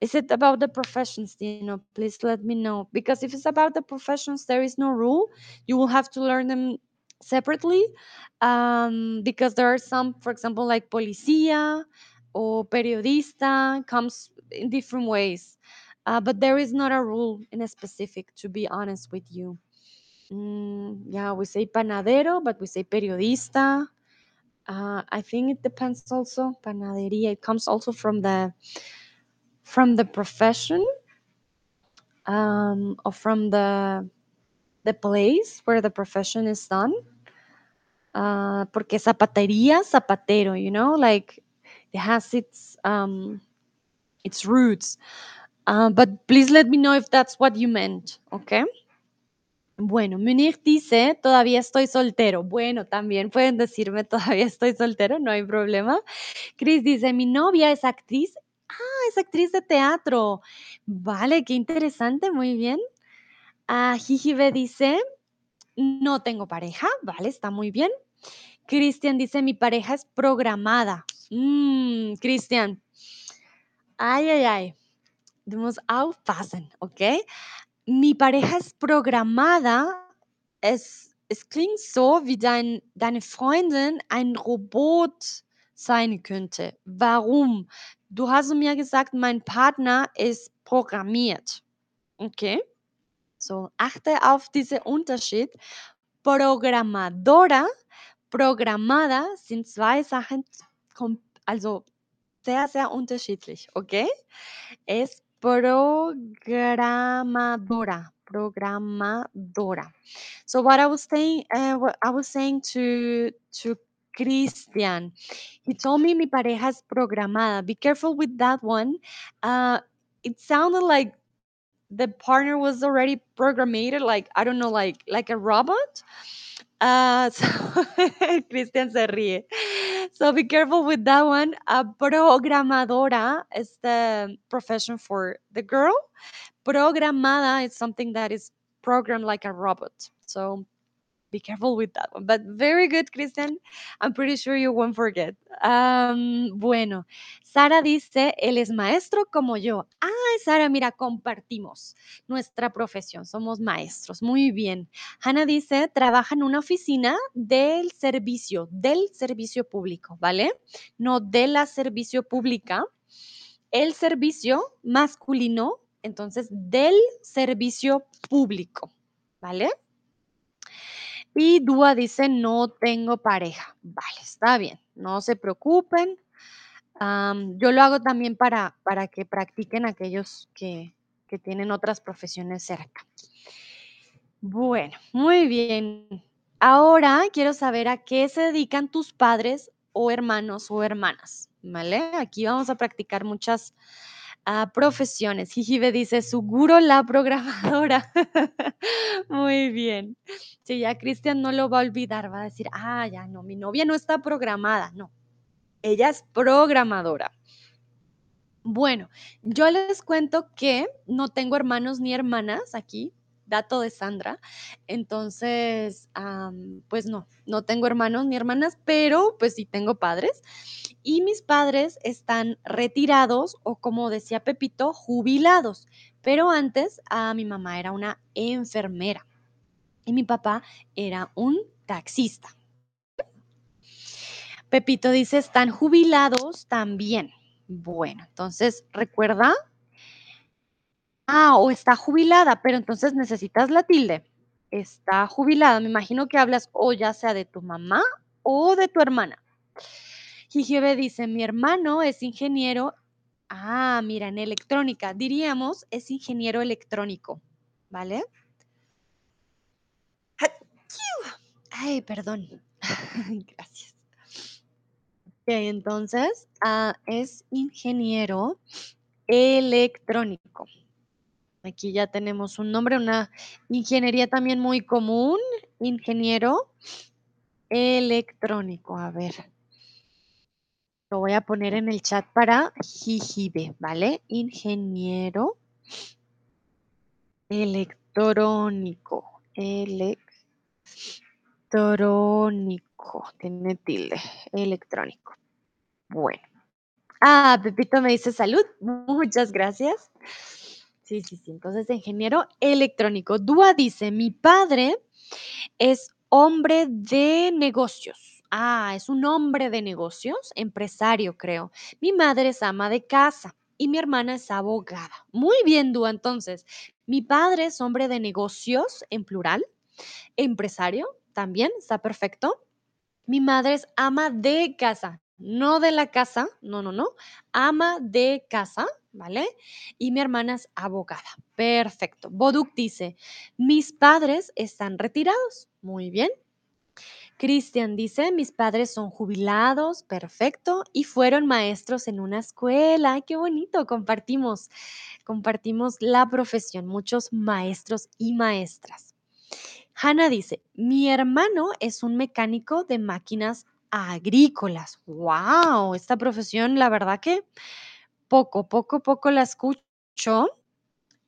Is it about the professions, Dino? Please let me know. Because if it's about the professions, there is no rule. You will have to learn them separately. Um, because there are some, for example, like policía or periodista comes in different ways. Uh, but there is not a rule in a specific, to be honest with you. Mm, yeah, we say panadero, but we say periodista. Uh, I think it depends also. Panadería. It comes also from the from the profession um, or from the the place where the profession is done. Uh, porque zapatería, zapatero, you know, like it has its um, its roots. Uh, but please let me know if that's what you meant, okay? Bueno, Munir dice, todavía estoy soltero. Bueno, también pueden decirme todavía estoy soltero, no hay problema. Chris dice, mi novia es actriz. Ah, es actriz de teatro. Vale, qué interesante, muy bien. Ah, dice, no tengo pareja. Vale, está muy bien. Cristian dice, mi pareja es programada. Mmm, Cristian. Ay, ay, ay. Musst aufpassen, ¿ok? Mi pareja es programada. Es, es klingt so, wie dein, deine Freundin ein Robot sein könnte. Warum? Du hast mir gesagt, mein Partner ist programmiert. Okay? So, achte auf diesen Unterschied. Programmadora, programmada sind zwei Sachen, also sehr, sehr unterschiedlich. Okay? Es programadora. Programadora. So what I was saying, uh, what I was saying to to Christian, he told me mi pareja es programada. Be careful with that one. Uh, it sounded like the partner was already programmed, like I don't know, like like a robot. Uh, so Christian se ríe. So be careful with that one. Uh, programadora is the profession for the girl. Programada is something that is programmed like a robot. So be careful with that one. But very good, Christian. I'm pretty sure you won't forget. Am, bueno, Sara dice, él es maestro como yo. Ay, Sara, mira, compartimos nuestra profesión. Somos maestros. Muy bien. Hannah dice, trabaja en una oficina del servicio, del servicio público, ¿vale? No de la servicio pública. El servicio masculino, entonces, del servicio público, ¿vale? Y Dúa dice, no tengo pareja. Vale, está bien, no se preocupen. Yo lo hago también para, para que practiquen aquellos que, que tienen otras profesiones cerca. Bueno, muy bien. Ahora quiero saber a qué se dedican tus padres o hermanos o hermanas, ¿vale? Aquí vamos a practicar muchas ah, profesiones. Jijibe dice, seguro la programadora. Muy bien. Sí, ya Cristian no lo va a olvidar, va a decir, ah, ya no, mi novia no está programada, no. Ella es programadora. Bueno, yo les cuento que no tengo hermanos ni hermanas aquí, dato de Sandra. Entonces, pues no, no tengo hermanos ni hermanas, pero pues sí tengo padres. Y mis padres están retirados o como decía Pepito, jubilados. Pero antes a mi mamá era una enfermera y mi papá era un taxista. Pepito dice, están jubilados también. Bueno, entonces, recuerda. Ah, o está jubilada, pero entonces necesitas la tilde. Está jubilada. Me imagino que hablas o ya sea de tu mamá o de tu hermana. Jijibe dice, mi hermano es ingeniero. Ah, mira, en electrónica. Diríamos, es ingeniero electrónico. ¿Vale? Ay, perdón. Gracias. Ok, entonces ah, es ingeniero electrónico. Aquí ya tenemos un nombre, una ingeniería también muy común, ingeniero electrónico. A ver, lo voy a poner en el chat para Jijibe, ¿vale? Ingeniero electrónico. Electrónico. Tiene tilde. Electrónico. Bueno. Ah, Pepito me dice salud. Muchas gracias. Sí, sí, sí. Entonces, ingeniero electrónico. Dúa dice, mi padre es hombre de negocios. Ah, es un hombre de negocios, empresario, creo. Mi madre es ama de casa y mi hermana es abogada. Muy bien, Dúa. Entonces, mi padre es hombre de negocios en plural, empresario también, está perfecto. Mi madre es ama de casa no de la casa, no, no, no, ama de casa, ¿vale? Y mi hermana es abogada. Perfecto. Boduk dice, mis padres están retirados. Muy bien. Cristian dice, mis padres son jubilados, perfecto, y fueron maestros en una escuela. qué bonito, compartimos, compartimos la profesión, muchos maestros y maestras. Hanna dice, mi hermano es un mecánico de máquinas agrícolas. ¡Wow! Esta profesión, la verdad que poco, poco, poco la escucho.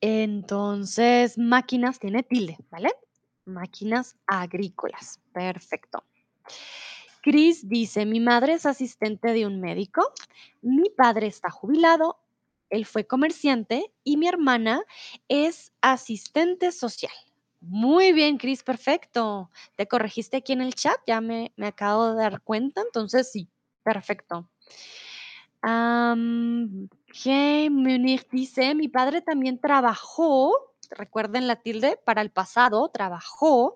Entonces, máquinas tiene tilde, ¿vale? Máquinas agrícolas. Perfecto. Chris dice, mi madre es asistente de un médico, mi padre está jubilado, él fue comerciante y mi hermana es asistente social. Muy bien, Cris, perfecto. Te corregiste aquí en el chat, ya me, acabo de dar cuenta, entonces sí, perfecto. Um, Munich dice, mi padre también trabajó, recuerden la tilde, para el pasado, trabajó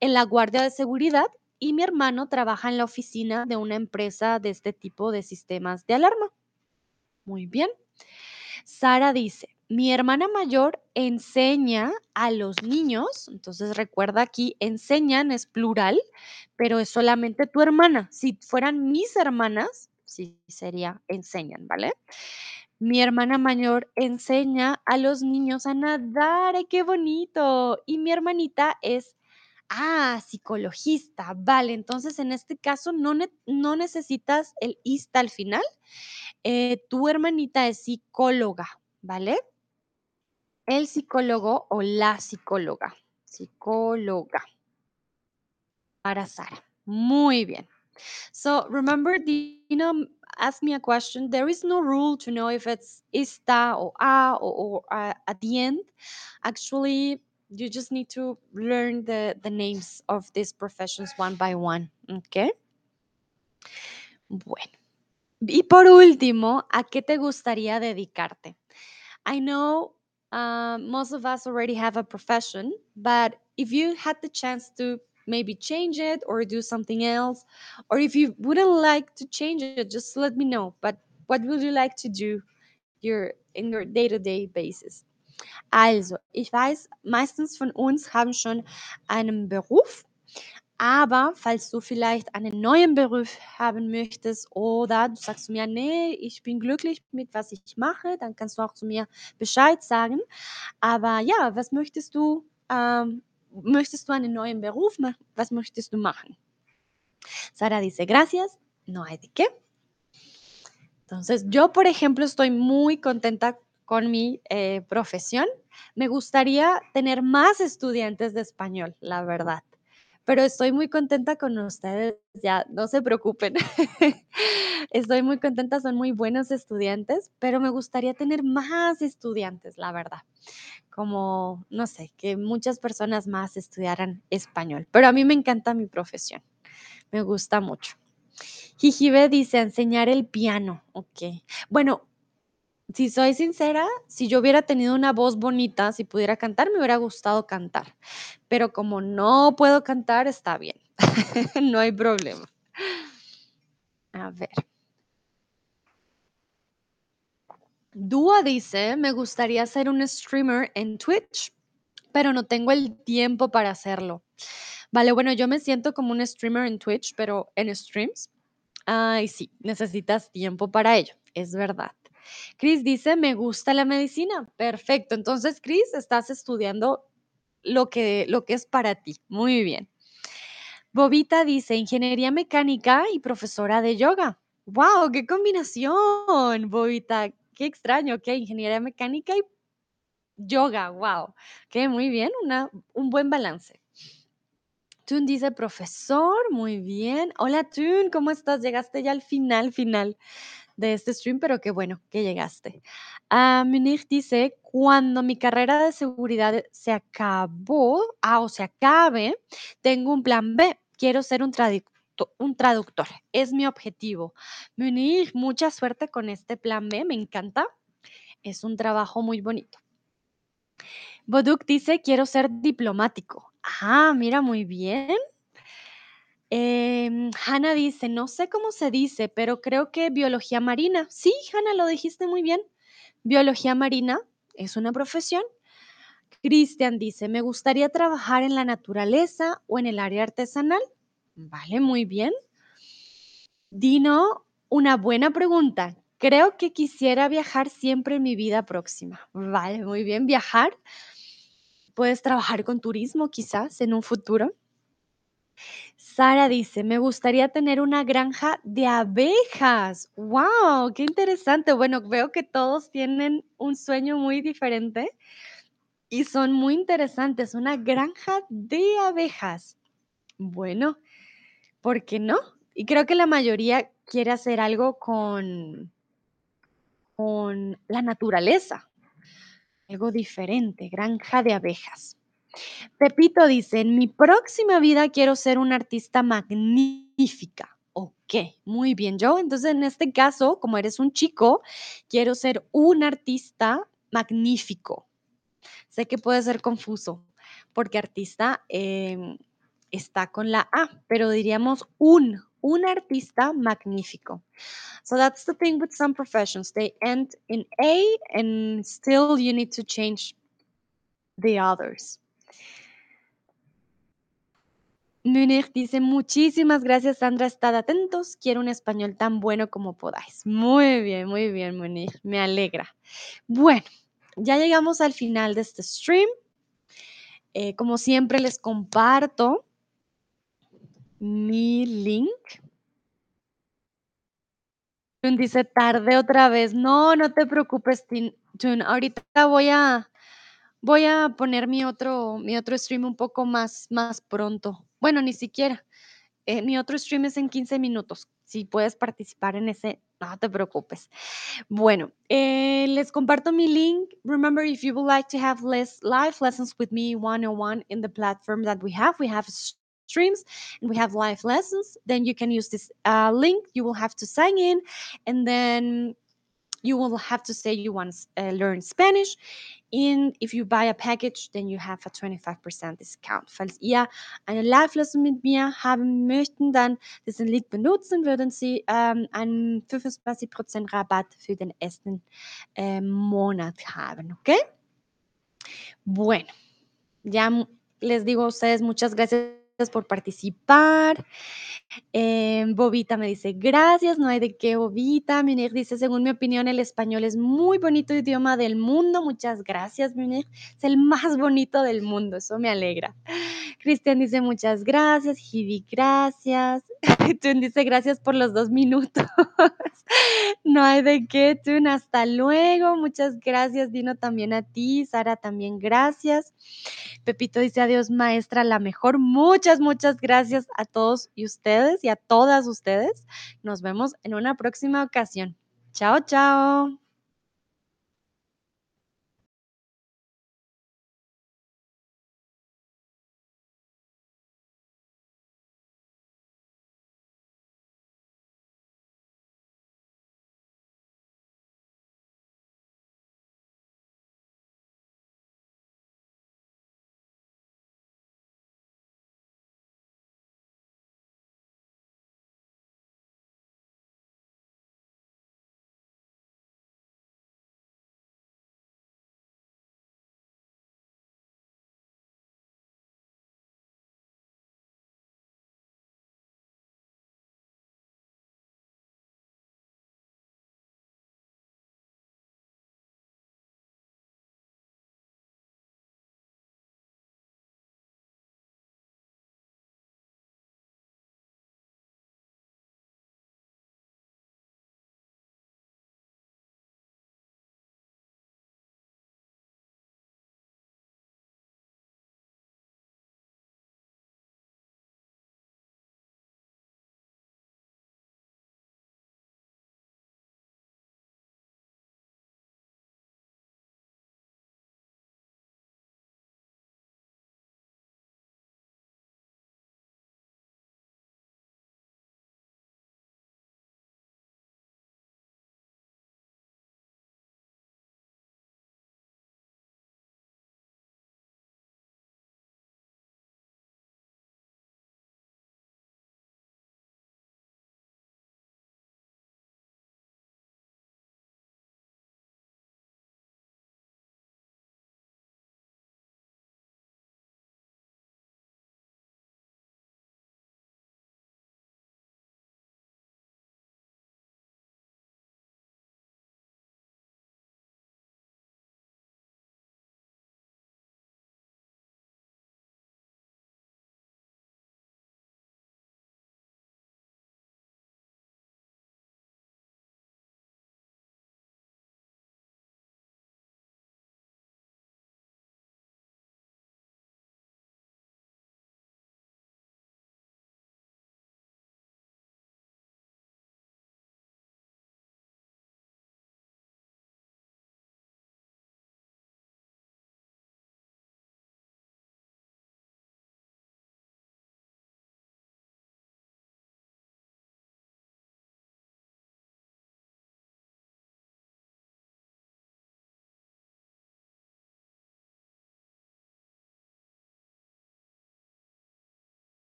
en la Guardia de Seguridad y mi hermano trabaja en la oficina de una empresa de este tipo de sistemas de alarma. Muy bien. Sara dice, mi hermana mayor enseña a los niños, entonces recuerda aquí, enseñan es plural, pero es solamente tu hermana. Si fueran mis hermanas, sí sería enseñan, ¿vale? Mi hermana mayor enseña a los niños a nadar, ¡ay, qué bonito! Y mi hermanita es, ah, psicologista, vale, entonces en este caso no, no necesitas el ista al final, eh, tu hermanita es psicóloga, ¿vale? el psicólogo o la psicóloga. Psicóloga. Para Sara. Muy bien. So remember, Dina ask me a question. There is no rule to know if it's ista or a or, or uh, at the end. Actually, you just need to learn the, the names of these professions one by one. Okay. Bueno. Y por último, ¿a qué te gustaría dedicarte? I know uh, most of us already have a profession, but if you had the chance to maybe change it or do something else, or if you wouldn't like to change it, just let me know. But what would you like to do your, in your day-to-day basis? Also, ich weiß, meistens von uns haben schon einen Beruf, Aber falls du vielleicht einen neuen Beruf haben möchtest oder du sagst zu mir: „Ne, ich bin glücklich mit was ich mache“, dann kannst du auch zu mir Bescheid sagen. Aber ja, was möchtest du ähm, möchtest du einen neuen Beruf machen? Was möchtest machen? Sara dice: "Gracias, no hay de qué". Entonces, yo, por ejemplo, estoy muy contenta con mi, eh, profesión. Me gustaría tener más estudiantes de español, la verdad, pero estoy muy contenta con ustedes, ya, no se preocupen. Estoy muy contenta, son muy buenos estudiantes, pero me gustaría tener más estudiantes, la verdad, como, no sé, que muchas personas más estudiaran español, pero a mí me encanta mi profesión, me gusta mucho. Jijibe dice: "Enseñar el piano", okey. Bueno, si soy sincera, si yo hubiera tenido una voz bonita, si pudiera cantar, me hubiera gustado cantar, pero como no puedo cantar, está bien, no hay problema. A ver. Dúa dice: "Me gustaría ser un streamer en Twitch, pero no tengo el tiempo para hacerlo". Vale, bueno, yo me siento como un streamer en Twitch, pero en streams. Ay, sí, necesitas tiempo para ello, es verdad. Chris dice: "Me gusta la medicina". Perfecto, entonces, Chris, estás estudiando lo que lo que es para ti. Muy bien. Bobita dice: "Ingeniería mecánica y profesora de yoga". Guau, qué combinación, Bobita, qué extraño, okey, ingeniería mecánica y yoga, guau, okey, muy bien, una un buen balance. Tune dice: "Profesor", muy bien. Hola, Tune, ¿cómo estás? Llegaste ya al final, final de este stream, pero qué bueno que llegaste. Ah, Munir dice: "Cuando mi carrera de seguridad se acabó, ah, o se acabe, tengo un plan B, quiero ser un tradicto un traductor, es mi objetivo". Munir, mucha suerte con este plan B, me encanta, es un trabajo muy bonito. Boduk dice: "Quiero ser diplomático". Ah, mira, muy bien. Em, Hannah dice: "No sé cómo se dice, pero creo que biología marina". Sí, Hannah, lo dijiste muy bien. Biología marina es una profesión. Cristian dice: "Me gustaría trabajar en la naturaleza o en el área artesanal". Vale, muy bien. Dino, una buena pregunta. Creo que quisiera viajar siempre en mi vida próxima. Vale, muy bien, viajar. Puedes trabajar con turismo, quizás, en un futuro. Sara dice: "Me gustaría tener una granja de abejas". Guau, qué interesante. Bueno, veo que todos tienen un sueño muy diferente y son muy interesantes. Una granja de abejas. Bueno, ¿por qué no? Y creo que la mayoría quiere hacer algo con con la naturaleza. Algo diferente, granja de abejas. Pepito dice: "En mi próxima vida quiero ser una artista magnífica". Okey, muy bien. Yo, entonces, en este caso, como eres un chico, quiero ser un artista magnífico. Sé que puede ser confuso, porque artista, em, está con la A, pero diríamos un, un artista magnífico. So that's the thing with some professions, they end in A and still you need to change the others. Munir dice: "Muchísimas gracias, Sandra, estad atentos, quiero un español tan bueno como podáis". Muy bien, muy bien, Munir, me alegra. Bueno, ya llegamos al final de este stream. Eh, como siempre, les comparto mi link. Tune dice: "Tardé otra vez". No, no te preocupes, Tune, ahorita voy a voy a poner mi otro mi otro stream un poco más más pronto. Bueno, ni siquiera, eh, mi otro stream es en 15 minutos. Si puedes participar en ese, no te preocupes. Bueno, eh, les comparto mi link. Remember, if you would like to have less live lessons with me one-on-one in the platform that we have, we have streams and we have live lessons, then you can use this, uh, link. You will have to sign in, and then you will have to say you want to uh, learn Spanish. And if you buy a package, then you have a 25% Discount. Falls ihr eine Live-Lesson mit mir haben möchten, dann diesen Link benutzen, würden Sie, ähm, einen 25% Rabatt für den ersten, äh, Monat haben, ¿okey? Bueno, ya, les digo a ustedes muchas gracias por participar. Em, Bobita me dice: "Gracias, no hay de qué, Bobita". Munir dice: "Según mi opinión, el español es muy bonito idioma del mundo". Muchas gracias, Munir. Es el más bonito del mundo, eso me alegra. Cristian dice: "Muchas gracias". Hibi: "Gracias". Tun dice: "Gracias por los 2 minutos". No hay de qué, Tun. Hasta luego. Muchas gracias, Dino, también a ti. Sara, también gracias. Pepito dice: "Adiós, maestra, la mejor". Muchas, muchas gracias a todos y ustedes y a todas ustedes. Nos vemos en una próxima ocasión. Chao, chao.